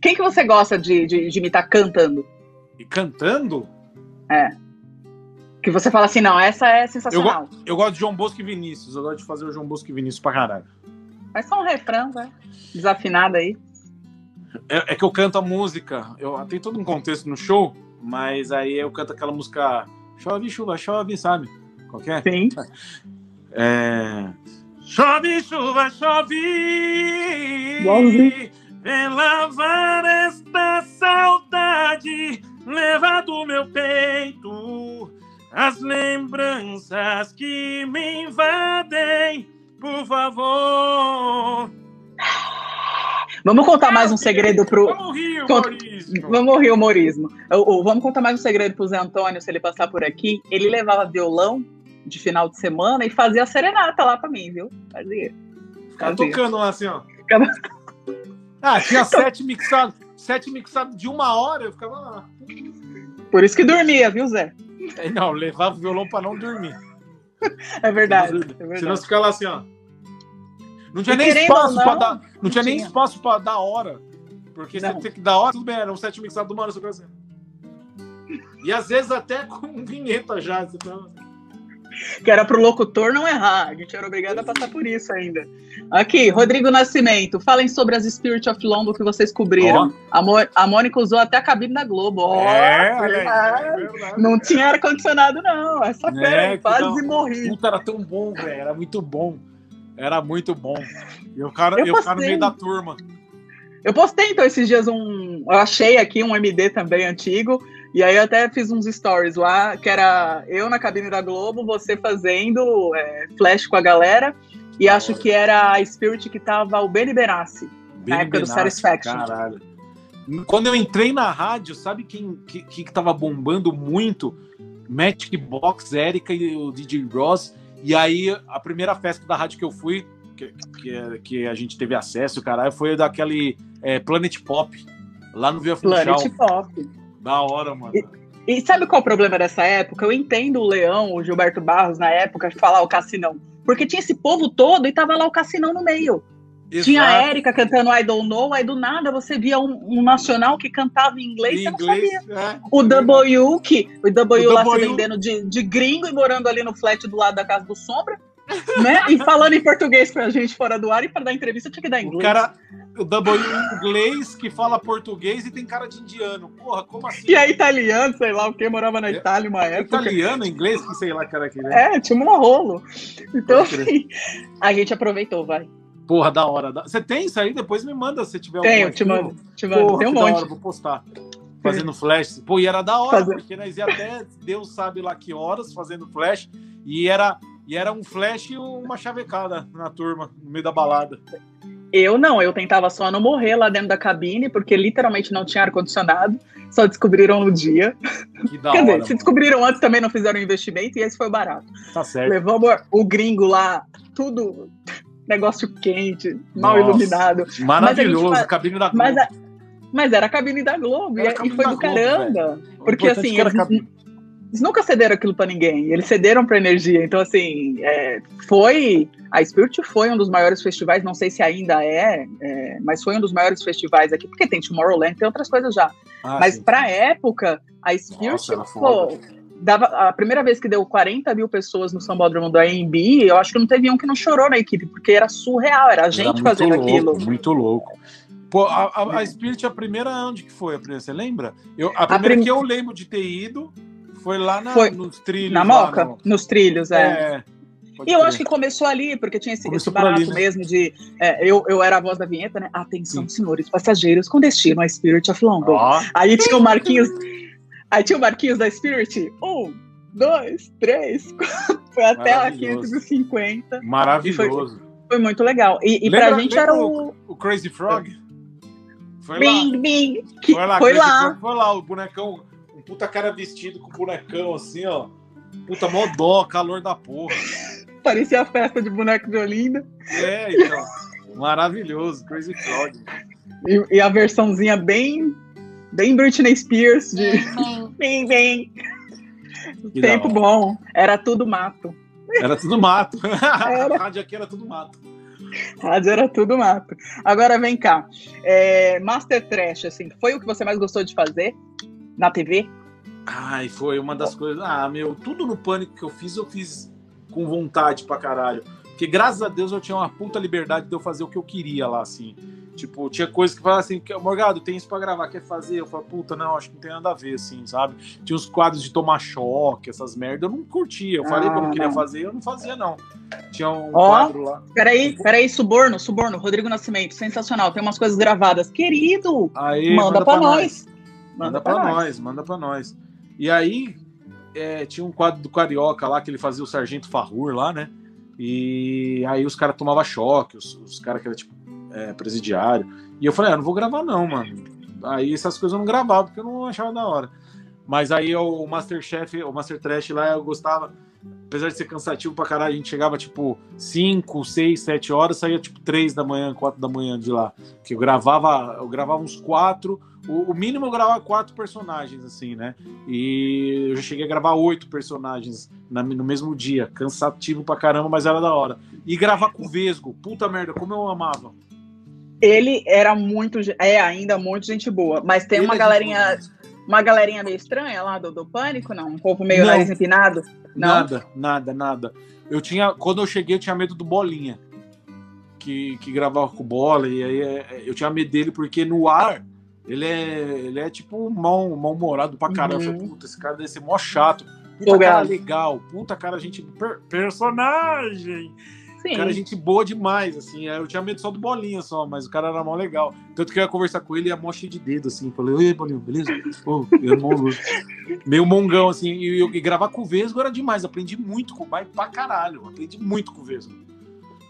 Quem que você gosta de, de, de imitar cantando? E cantando, Que você fala assim, não, essa é sensacional. eu gosto de João Bosco e Vinícius. Eu gosto de fazer o João Bosco e Vinícius pra caralho. Mas só um refrão, vai. Desafinado aí. É, é que eu canto a música. Eu, tem todo um contexto no show, mas aí eu canto aquela música Chove, chuva, chove, sabe? Qual que é? Sim. É... Chove, chuva, chove. Igualzinho. Vem lavar esta saudade, leva do meu peito as lembranças que me invadem, por favor. Vamos contar mais um segredo pro. Vamos rir, Maurício. Vamos rir humorismo. Vamos contar mais um segredo pro Zé Antônio, se ele passar por aqui. Ele levava violão de final de semana e fazia serenata lá pra mim, viu? Fazia. Ficava tocando lá assim, ó. Ficava- Ah, tinha sete mixados. Sete mixados de uma hora, eu ficava lá. Por isso que dormia, viu, Zé? É, Não, levava o violão pra não dormir. É verdade. É Senão verdade. você ficava lá assim, ó. Não tinha E nem espaço não, pra dar. Não, não tinha nem espaço pra dar hora. Porque Não. você tem que dar hora, tudo bem, era um sete mixado do mano, você ficava assim. E às vezes até com vinheta já. Assim. Que era pro locutor não errar. A gente era obrigado a passar por isso ainda. Aqui, Rodrigo Nascimento. Falem sobre as Spirit of London que vocês cobriram. A, Mo- a Mônica usou até a cabine da Globo. Ó, é, é verdade. Não tinha ar-condicionado, não. Essa É, fera aí, que quase morri. Puta, era tão bom, velho. Era muito bom. Era muito bom. E o cara, Eu e o cara no meio da turma. Eu postei então esses dias um. Eu achei aqui um MD também antigo. E aí eu até fiz uns stories lá, que era eu na cabine da Globo, você fazendo é, flash com a galera. E acho que era a Spirit que tava o Benny Benassi. Benny época do Benassi, Satisfaction. Caralho. Quando eu entrei na rádio, sabe quem que, que tava bombando muito? Magic Box, Erika e o DJ Ross. E aí, a primeira festa da rádio que eu fui, que, que, que a gente teve acesso, caralho, foi daquele é, Planet Pop, lá no Via Funchal. Planet Pop. Da hora, mano. E sabe qual é o problema dessa época? Eu entendo o Leão, o Gilberto Barros na época, falar o Cassinão. Porque tinha esse povo todo e tava lá o Cassinão no meio. Tinha a Exato. Érica cantando I Don't Know, aí do nada você via um, um nacional que cantava em inglês, Em você não sabia. é. O W, que o W O lá se W. vendendo de, de gringo e morando ali no flat do lado da casa do Sombra, né? E falando em português pra gente fora do ar e para dar entrevista tinha que dar O inglês. cara, o W em inglês que fala português e tem cara de indiano. Porra, como assim? E aí italiano, sei lá o que, morava na É, Itália uma É época. Italiano, inglês, que sei lá, cara que né? É, tinha um rolo. Então, assim, a gente aproveitou, vai. Porra, da hora. da- Você tem isso aí? Depois me manda se tiver Tenho, algum te arquivo. mando. Te mando. Porra, Tem um monte. hora, vou postar. Fazendo flash. Pô, e era da hora, Fazer- porque nós ia até Deus sabe lá que horas fazendo flash. E era, e era um flash e uma chavecada na turma, no meio da balada. Eu não, eu tentava só não morrer lá dentro da cabine, porque literalmente não tinha ar-condicionado. Só descobriram no dia. Que da Quer hora. dizer, se descobriram antes também não fizeram investimento e esse foi barato. Tá certo. Levamos o gringo lá, tudo negócio quente, mal Nossa. iluminado. Maravilhoso. Mas a cabine da Mas, Globo. a- mas era a cabine da Globo e, e cabine foi da do Globo, caramba. O Porque importante assim, eles. Eles nunca cederam aquilo pra ninguém. Eles cederam pra energia. Então, assim, é, foi. A Spirit foi um dos maiores festivais, não sei se ainda é, é, mas foi um dos maiores festivais aqui, porque tem Tomorrowland, tem outras coisas já. Ah, mas pra época, a Spirit, Nossa, era pô, foda. dava, a primeira vez que deu 40 mil pessoas no Sambódromo do AMB, eu acho que não teve um que não chorou na equipe, porque era surreal, era a Era gente muito fazendo louco, aquilo. Muito louco. Pô, a, a, a Spirit, a primeira, onde que foi? A primeira, você lembra? Eu, a primeira prim- que eu lembro de ter ido foi lá na, Foi nos trilhos. Na lá Moca, no- nos trilhos, é. É. pode E eu acho que começou ali, porque tinha esse, esse Começou barato ali, né? mesmo de. é, eu, eu era a voz da vinheta, né? Atenção, senhores passageiros, com destino a Spirit of London. Ó, Aí tinha o Marquinhos. Aí tinha o Marquinhos da Spirit. Um, dois, três, quatro. Foi até a Maravilhoso. 550. maravilhoso. Foi muito legal. E, e Lembra- pra gente era o. O Crazy Frog? Foi lá. Bing, bing. Que Foi lá, foi lá. Frog foi lá, o bonecão, puta cara vestido com bonecão assim, ó. Puta mó dó, calor da porra. Parecia a festa de boneco de Olinda. É, então. Maravilhoso, Crazy Frog. E, e a versãozinha bem, bem Britney Spears de bing. Que da Tempo bom. Era tudo mato. Era tudo mato. Era. A rádio aqui era tudo mato. Rádio era tudo mato. Agora vem cá. É, Master Trash, assim, foi o que você mais gostou de fazer na TV? Ai, foi uma das coisas. Ah, meu, tudo no pânico que eu fiz, eu fiz com vontade pra caralho. Porque graças a Deus eu tinha uma puta liberdade de eu fazer o que eu queria lá, assim. Tipo, tinha coisas que falavam assim, Morgado, tem isso pra gravar, quer fazer? Eu falei, puta, não, acho que não tem nada a ver, assim, sabe? Tinha uns quadros de tomar choque, essas merdas, eu não curtia. Eu falei que eu não Ah, queria não. fazer, eu não fazia, não. Tinha um Ó. quadro lá. Peraí, peraí, Suborno, Suborno, Rodrigo Nascimento, sensacional. Tem umas coisas gravadas. Querido, Aí, manda, pra nós. Manda pra nós, manda pra nós. E aí, é, tinha um quadro do Carioca lá, que ele fazia o Sargento Farrur lá, né? E aí os caras tomavam choque, os, os caras que eram tipo é, presidiário. E eu falei, ah, não vou gravar não, mano. Aí essas coisas eu não gravava, porque eu não achava da hora. Mas aí o Masterchef, o Master Trash lá, eu gostava. Apesar de ser cansativo pra caralho, a gente chegava tipo 5, 6, 7 horas, saía tipo 3 da manhã, 4 da manhã de lá. Que eu gravava, eu gravava uns quatro. O, o mínimo eu gravava quatro personagens, assim, né? E eu já cheguei a gravar oito personagens na- no mesmo dia. Cansativo pra caramba, mas era da hora. E gravar com o Vesgo. Puta merda, como eu amava. Ele era muito, é ainda muito gente boa, mas tem Ele uma é galerinha, uma galerinha meio estranha lá do, do Pânico, não? Um povo meio Não. nariz empinado? Não. Nada, nada, nada. Eu tinha, quando eu cheguei, eu tinha medo do Bolinha, que, que gravava com bola, e aí é, eu tinha medo dele porque no ar ele é, ele é tipo mal- mal-humorado pra caramba. Uhum. puta, esse cara deve ser mó chato. Puta cara legal, puta cara, gente. per- personagem! Sim. Cara, gente boa demais, assim. Eu tinha medo só do Bolinha só, mas o cara era mó legal. Tanto que eu ia conversar com ele e ia mó cheio de dedo, assim. Falei, oi, Bolinha, beleza? Pô, eu mó. Meio mongão, assim. E, eu- e gravar com o Vesgo era demais. Aprendi muito com o Mai pra caralho. Aprendi muito com o Vesgo.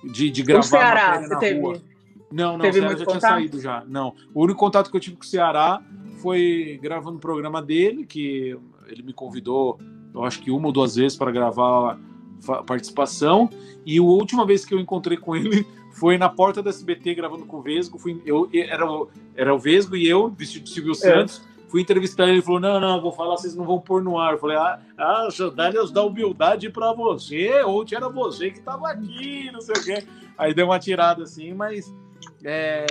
De, de gravar o Ceará, você teve. rua. Não, não, teve o Ceará já tinha contato? saído já. Não. O único contato que eu tive com o Ceará foi gravando o programa dele, que ele me convidou, eu acho que uma ou duas vezes para gravar fa- participação. E a última vez que eu encontrei com ele foi na porta da SBT gravando com o Vesgo. Fui, eu, era, o- era o Vesgo e eu, vestido de É. Silvio Santos. Fui entrevistar ele, ele falou: Não, não, vou falar, vocês não vão pôr no ar. Eu falei: Ah, ah sandálias da humildade pra você, ou era você que tava aqui, não sei o quê. Aí deu uma tirada assim, mas é,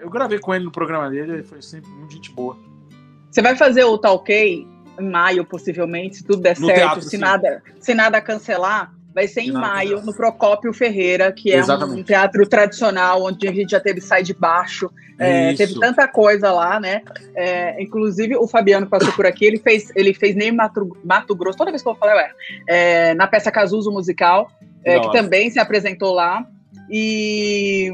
eu gravei com ele no programa dele, ele foi sempre muito gente boa. Você vai fazer o Talkei em maio, possivelmente, se tudo der No certo, teatro, se sim. nada, se nada cancelar. Vai ser Se em nada maio, cancelar. no Procópio Ferreira, que é um Exatamente. teatro tradicional, onde a gente já teve Sai de Baixo, é, teve tanta coisa lá, né? É, inclusive, o Fabiano passou por aqui, ele fez, ele fez nem Mato, Mato Grosso, toda vez que eu vou falar, eu. É, na peça Cazuzo Musical, é, que também se apresentou lá. E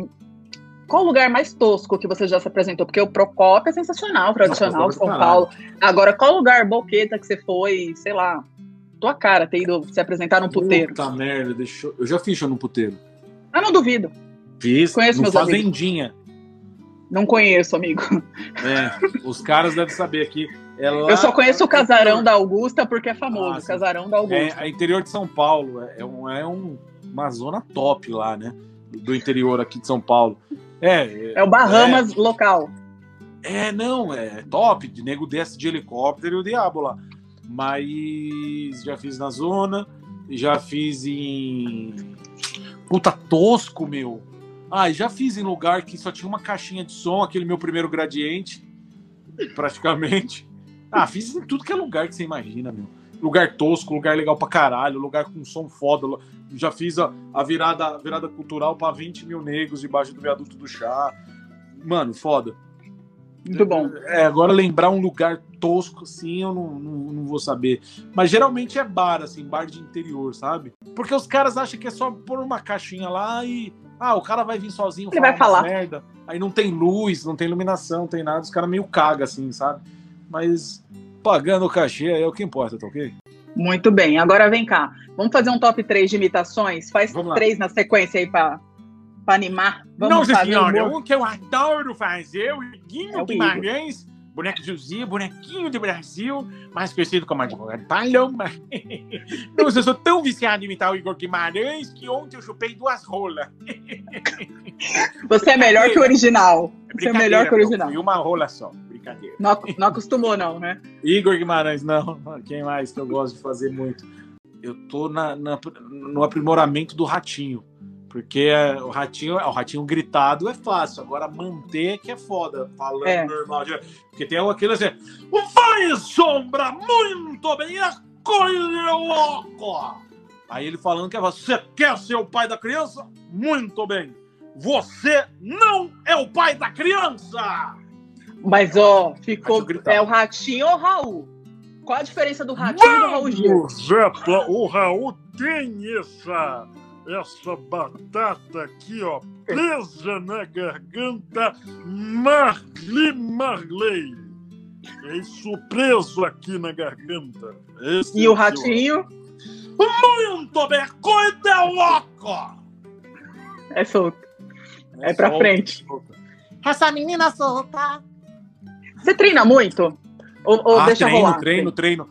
qual o lugar mais tosco que você já se apresentou? Porque o Procópio é sensacional, tradicional, é São Paulo. Agora, qual lugar boqueta que você foi, sei lá, tua cara, ter ido se apresentar num puteiro? Puta merda, deixa eu... eu já fiz show no puteiro. Ah, não duvido. Fiz Conheço meus amigos. Fazendinha. Não conheço, amigo. É, os caras devem saber aqui. É lá- Eu só conheço o Casarão da Augusta porque é famoso. Ah. Casarão da Augusta. É, é interior de São Paulo. É, é um, é um- uma zona top lá, né? Do interior aqui de São Paulo. É, É, o Bahamas local. É, não, é top. De nego desce de helicóptero e o diabo lá. Mas já fiz na zona, já fiz em. Puta tosco, meu. Ah, já fiz em lugar que só tinha uma caixinha de som, aquele meu primeiro gradiente, praticamente. Ah, fiz em tudo que é lugar que você imagina, meu. Lugar tosco, lugar legal pra caralho, lugar com som foda. Já fiz a, a virada, a virada cultural pra 20 mil negros debaixo do viaduto do chá. Mano, foda. Muito bom. É, agora lembrar um lugar tosco assim, eu não, não, não vou saber. Mas geralmente é bar, assim, bar de interior, sabe? Porque os caras acham que é só pôr uma caixinha lá e. Ah, o cara vai vir sozinho Ele vai falar. merda. Aí não tem luz, não tem iluminação, não tem nada, os caras meio caga, assim, sabe? Mas Pagando o cachê é o que importa, tá ok? Muito bem. Agora vem cá. Vamos fazer um top 3 de imitações? Faz Vamos lá. três na sequência aí pra, Pra animar. Vamos Nossa fazer senhora, humor. um que eu adoro fazer, o Guinho É o Guimarães, boneco de Zuzia, bonequinho do Brasil, mais conhecido como advogado Paloma. Nossa, eu sou tão viciado em imitar o Igor Guimarães que ontem eu chupei duas rolas. Você é melhor que o original. Você é melhor que o original. Foi uma rola só, brincadeira. Não, não acostumou, não, né? Igor Guimarães, não. Quem mais que eu gosto de fazer muito? Eu tô na, na- no aprimoramento do ratinho. Porque o ratinho, o ratinho gritado é fácil. Agora manter que é foda. Falando É. normal. Porque tem aquele assim. Vai, sombra! Muito bem! É coisa louco! Aí ele falando que é você quer ser o pai da criança? Muito bem! Você não é o pai da criança! Mas, ó, ficou. É o Ratinho ou o Raul? Qual a diferença do Ratinho e do Raul Gil? Zé, o Raul tem essa, essa batata aqui, ó, presa na garganta, Marli Marley. É isso preso aqui na garganta. Esse E é o Ratinho Muito bem! Coisa louco! é solto. É pra frente. Essa menina solta. Você treina muito? Ou, ou ah, deixa treino, rolar? treino, treino.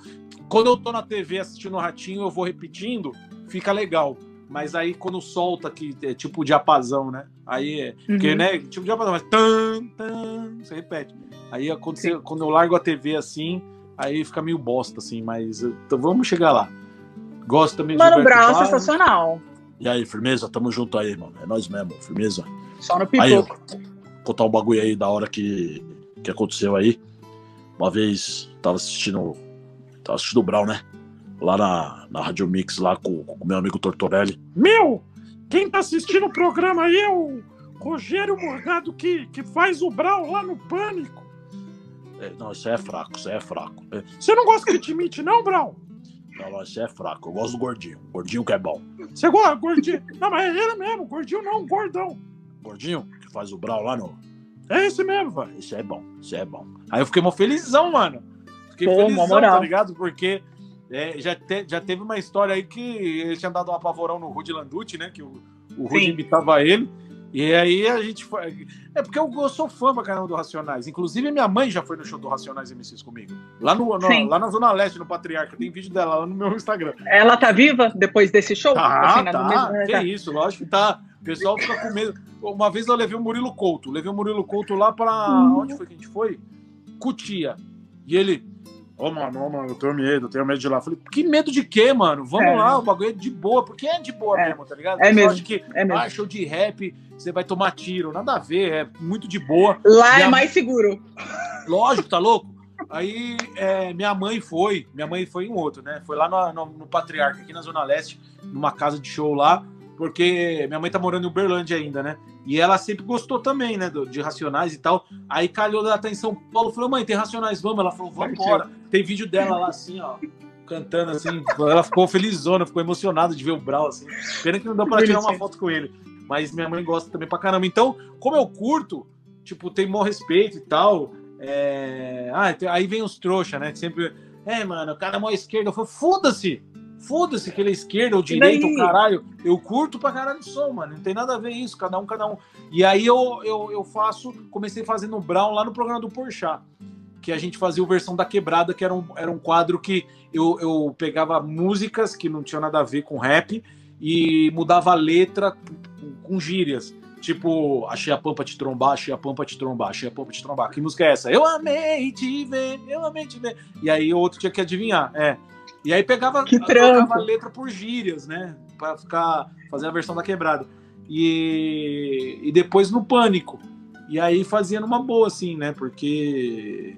Quando eu tô na TV assistindo o Ratinho, eu vou repetindo, fica legal. Mas aí quando solta, que é tipo diapasão, né? Aí é. Porque, Uhum. né? Tipo diapasão, mas. Tan, tan, você repete. Aí quando, você- quando eu largo a TV assim, aí fica meio bosta, assim. Mas então, vamos chegar lá. Gosto também de Mano Brown, Barros. sensacional. E aí, firmeza? Tamo junto aí, mano. É nós mesmo, firmeza. Só no Aí, eu pipoco. contar um bagulho aí da hora que, que aconteceu aí. Uma vez, tava assistindo. Tava assistindo o Brown, né? Lá na, na Rádio Mix, lá com o meu amigo Tortorelli. Meu, quem tá assistindo o programa aí é o Rogério Morgado que, que faz o Brau lá no Pânico. É, não, isso aí é fraco, isso aí é fraco. É, Você não gosta que te não, Brau? não, não, isso é fraco. Eu gosto do gordinho. Gordinho que é bom. Você gosta, gordinho? Não, mas é ele mesmo, gordinho não, gordão. Gordinho, que faz o Brown lá no. É esse mesmo, velho. Isso é bom, isso é bom. Aí eu fiquei mó felizão, mano. Fiquei Pô, felizão, tá ligado? Porque é, já, te- já teve uma história aí que ele tinha dado um apavorão no Rudy Landucci, né? Que o, o Rudy Sim. imitava ele. E aí a gente foi. É porque eu, eu sou fã pra caramba do Racionais. Inclusive, minha mãe já foi no show do Racionais MCs comigo. Lá, no, no- lá na Zona Leste, no Patriarca. Tem vídeo dela lá no meu Instagram. Ela tá viva depois desse show? Ah, Assim, tá. mesmo- que tá. isso, lógico que tá. O pessoal fica com medo. Uma vez eu levei o Murilo Couto. Levei o Murilo Couto lá pra. Uhum. Onde foi que a gente foi? Cutia. E ele. Ô, mano, ô, mano, eu tenho medo, eu tenho medo de ir lá. Eu falei, que medo de quê, mano? Vamos É. lá, o bagulho é de boa, porque é de boa É. mesmo, tá ligado? É mesmo, acha que é mesmo. ah, show de rap, você vai tomar tiro. Nada a ver, é muito de boa. Lá é Minha- mais seguro. Lógico, tá louco? Aí é, minha mãe foi, minha mãe foi em outro, né? Foi lá no, no, no Patriarca, aqui na Zona Leste, numa casa de show lá, porque minha mãe tá morando em Uberlândia ainda, né? E ela sempre gostou também, né, de Racionais e tal. Aí calhou dela tá em São Paulo, falou, mãe, tem Racionais, vamos? Ela falou, vamos embora. Tem vídeo dela lá assim, ó, cantando assim. Ela ficou felizona, ficou emocionada de ver o Brau, assim. Pena que não deu pra tirar uma foto com ele. Mas minha mãe gosta também pra caramba. Então, como eu curto, tipo, tem maior respeito e tal. é, Ah, aí vem os trouxa, né? que Sempre. É, mano, o cara é mó esquerda. Eu falo, foda-se! Foda-se que ele é esquerda ou direita, daí? o caralho. Eu curto pra caralho o som, mano. Não tem nada a ver isso, cada um, cada um. E aí eu, eu, eu faço, comecei fazendo o Brown lá no programa do Porchat. Que a gente fazia o versão da quebrada, que era um, era um quadro que eu, eu pegava músicas que não tinham nada a ver com rap e mudava a letra com, com gírias. Tipo, achei a pampa te trombar, achei a pampa te trombar, achei a pampa te trombar. Que música é essa? Eu amei te ver, eu amei te ver. E aí o outro tinha que adivinhar, é. E aí pegava, trampo. a letra por gírias, né? Pra ficar, fazer a versão da quebrada. E, e depois no pânico. E aí fazia numa boa, assim, né? Porque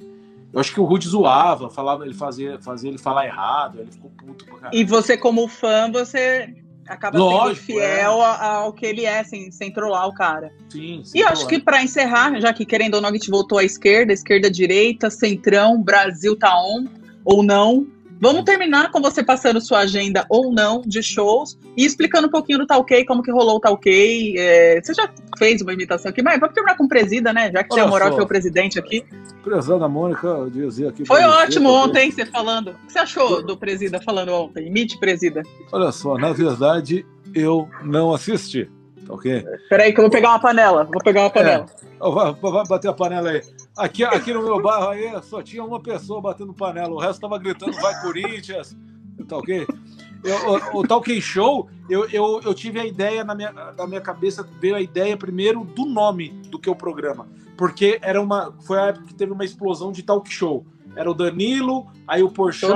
eu acho que o Rude zoava, falava, ele fazia, fazia ele falar errado, aí ele ficou puto pra caralho. E você, como fã, você acaba Lógico, sendo fiel a- ao que ele é, sem, sem trollar o cara. Sim, E eu acho que para encerrar, já que querendo ou não a gente voltou à esquerda, esquerda, direita, centrão, Brasil tá on ou não. Vamos terminar com você passando sua agenda ou não de shows e explicando um pouquinho do Talkei, como que rolou o Talkei. É, você já fez uma imitação aqui, mas vamos terminar com presida, né? Já que você é a moral que é o presidente aqui. Prezada Mônica, eu dizer aqui. Foi você, ótimo porque- ontem você falando. O que você achou do presida falando ontem? Imite presida. Olha só, na verdade, eu não assisti, tá ok? Peraí, que eu vou pegar uma panela. Vou pegar uma panela. Ó, Vai, vai bater a panela aí. Aqui, aqui no meu bairro aí só tinha uma pessoa batendo panela, o resto tava gritando vai Corinthians, tá ok? Eu, o, o Talk Show, eu, eu, eu tive a ideia na minha, na minha cabeça, veio a ideia primeiro do nome do que o programa. Porque era uma, foi a época que teve uma explosão de talk show. Era o Danilo, aí o Porchat.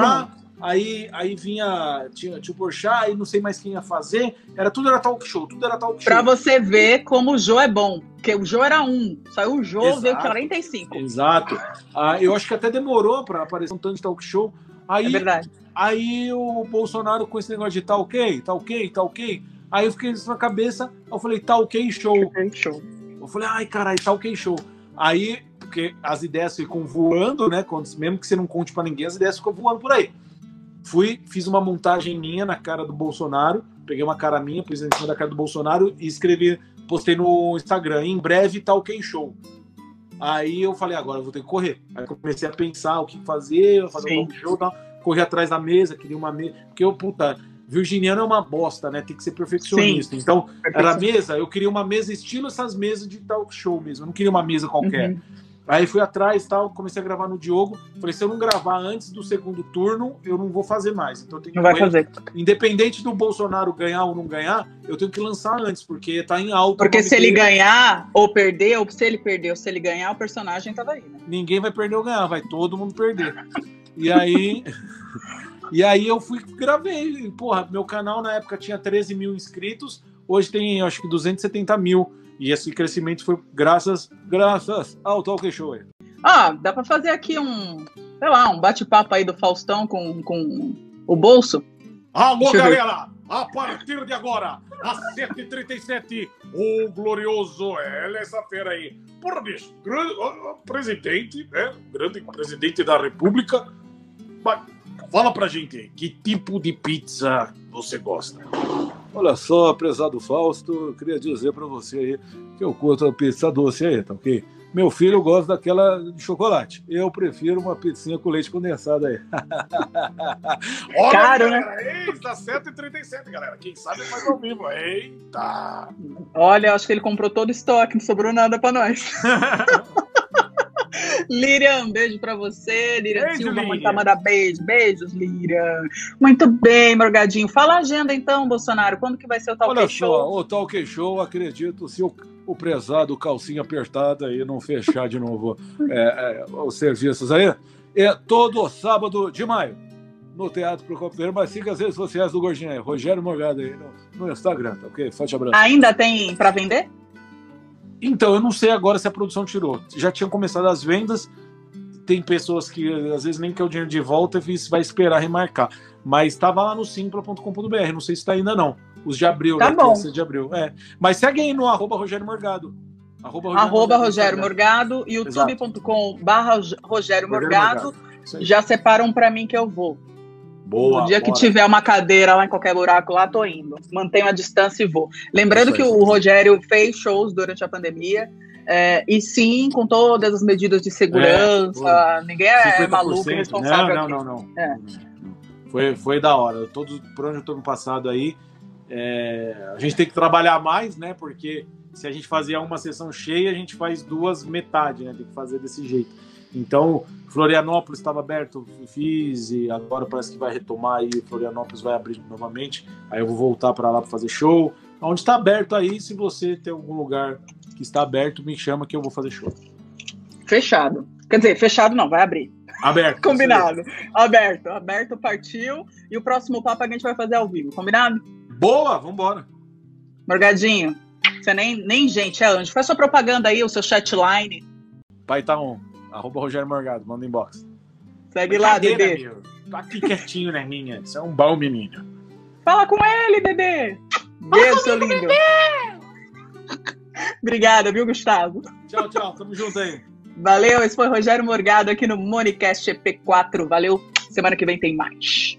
Aí, aí vinha, tinha, tinha o Porchat, aí não sei mais quem ia fazer. Era, tudo era talk show, tudo era talk show. Pra você ver como o Jô é bom. Porque o Jô era um. Saiu o Jô, Exato. veio 45. Exato. Ah, eu acho que até demorou para aparecer um tanto de talk show. Aí, É verdade. aí o Bolsonaro com esse negócio de tá ok, tá ok, tá ok. Aí eu fiquei isso na cabeça, eu falei, tá ok, show. Show. Eu falei, ai, caralho, tá ok, show. Aí, porque as ideias ficam voando, né? Quando, mesmo que você não conte pra ninguém, as ideias ficam voando por aí. Fui, fiz uma montagem minha na cara do Bolsonaro, peguei uma cara minha, pus em cima da cara do Bolsonaro e escrevi, postei no Instagram, em breve tá ok, show. Aí eu falei, agora eu vou ter que correr. Aí comecei a pensar o que fazer, fazer Sim. um show, e tal. corri atrás da mesa, queria uma mesa. Porque eu, puta, virginiano é uma bosta, né? Tem que ser perfeccionista. Então, era mesa, eu queria uma mesa estilo essas mesas de talk show mesmo. Eu não queria uma mesa qualquer. Uhum. Aí fui atrás tal, comecei a gravar no Diogo. Falei, se eu não gravar antes do segundo turno, eu não vou fazer mais. Então eu tenho que Não vai fazer. Independente do Bolsonaro ganhar ou não ganhar, eu tenho que lançar antes, porque tá em alta. Porque se ele ganhar ou perder, ou se ele perder ou se ele ganhar, o personagem tava aí, né? ninguém vai perder ou ganhar, vai todo mundo perder. E aí. E aí eu fui gravei. Porra, meu canal na época tinha 13 mil inscritos, hoje tem acho que 270 mil. E esse crescimento foi graças, graças ao Talk Show. Ah, dá pra fazer aqui um, sei lá, um bate-papo aí do Faustão com, com o bolso. Alô, galera! A partir de agora, às 7h37, o glorioso, ela, essa fera aí. Porra, bicho, grande, presidente, né? Grande presidente da República. Mas, fala pra gente aí, que tipo de pizza você gosta? Olha só, prezado Fausto, eu queria dizer pra você aí que eu curto a pizza doce aí, tá ok? Meu filho gosta daquela de chocolate. Eu prefiro uma pizzinha com leite condensado aí. Olha, Caro, galera, Eita, 7h37, galera. Quem sabe faz ao vivo. Eita! Olha, acho que ele comprou todo o estoque, não sobrou nada pra nós. Lirian, um beijo pra você. Lirian Beijo, Silva, muito manda beijo. Beijos, Lirian. Muito bem, Morgadinho. Fala a agenda então, Bolsonaro. Quando que vai ser o Talk Olha Show? só, o Talk Show, acredito, se o, o prezado calcinha apertada aí não fechar de novo é, é, os serviços aí, é todo sábado de maio, no Teatro Procopio Pereira, mas siga as redes sociais do Gordinho aí, Rogério Morgado aí no, no Instagram, tá ok? Forte abraço. Ainda tem pra vender? Então, eu não sei agora se a produção tirou. Já tinham começado as vendas, tem pessoas que às vezes nem quer o dinheiro de volta e vai esperar remarcar. Mas estava lá no simpla.com.br, não sei se está ainda não. Os de abril, Tá né? bom. De abril. É. Mas segue aí no arroba Rogério Morgado. Arroba Rogério Arroba Rogério. Morgado, youtube.com barra Rogério Morgado. Já separam pra mim que eu vou. Boa. no dia que bora. tiver uma cadeira lá em qualquer buraco lá, tô indo. Mantenho a distância e vou. Lembrando que o. Rogério fez shows durante a pandemia. é, e sim, com todas as medidas de segurança. ninguém é 50%. maluco responsável. Não, aqui. não, não, não. É. Não, não. Foi, foi da hora. Todos, por onde eu tô no passado aí, é, a gente tem que trabalhar mais, né? Porque se a gente fazia uma sessão cheia, a gente faz duas metade, né? Tem que fazer desse jeito. Então, Florianópolis estava aberto, fiz, e agora parece que vai retomar aí, Florianópolis vai abrir novamente. Aí eu vou voltar para lá para fazer show. Onde está aberto aí, se você tem algum lugar que está aberto, me chama que eu vou fazer show. Fechado. Quer dizer, fechado não, vai abrir. Aberto. Combinado. Aberto. Aberto partiu. E o próximo papo a gente vai fazer ao vivo. Combinado? Boa, vambora. Morgadinho, você nem, nem gente, é anjo. Faz sua propaganda aí, o seu chatline. Pai tá on. Arroba Rogério Morgado, manda inbox. Segue lá, Dedê. meu. Tá aqui quietinho, né, minha? Você é um bom menino. Fala com ele, Dedê. Beijo, seu lindo. Obrigada, viu, Gustavo? Tchau, tchau. Tamo junto aí. Valeu, esse foi Rogério Morgado aqui no Monicast EP4. Valeu, semana que vem tem mais.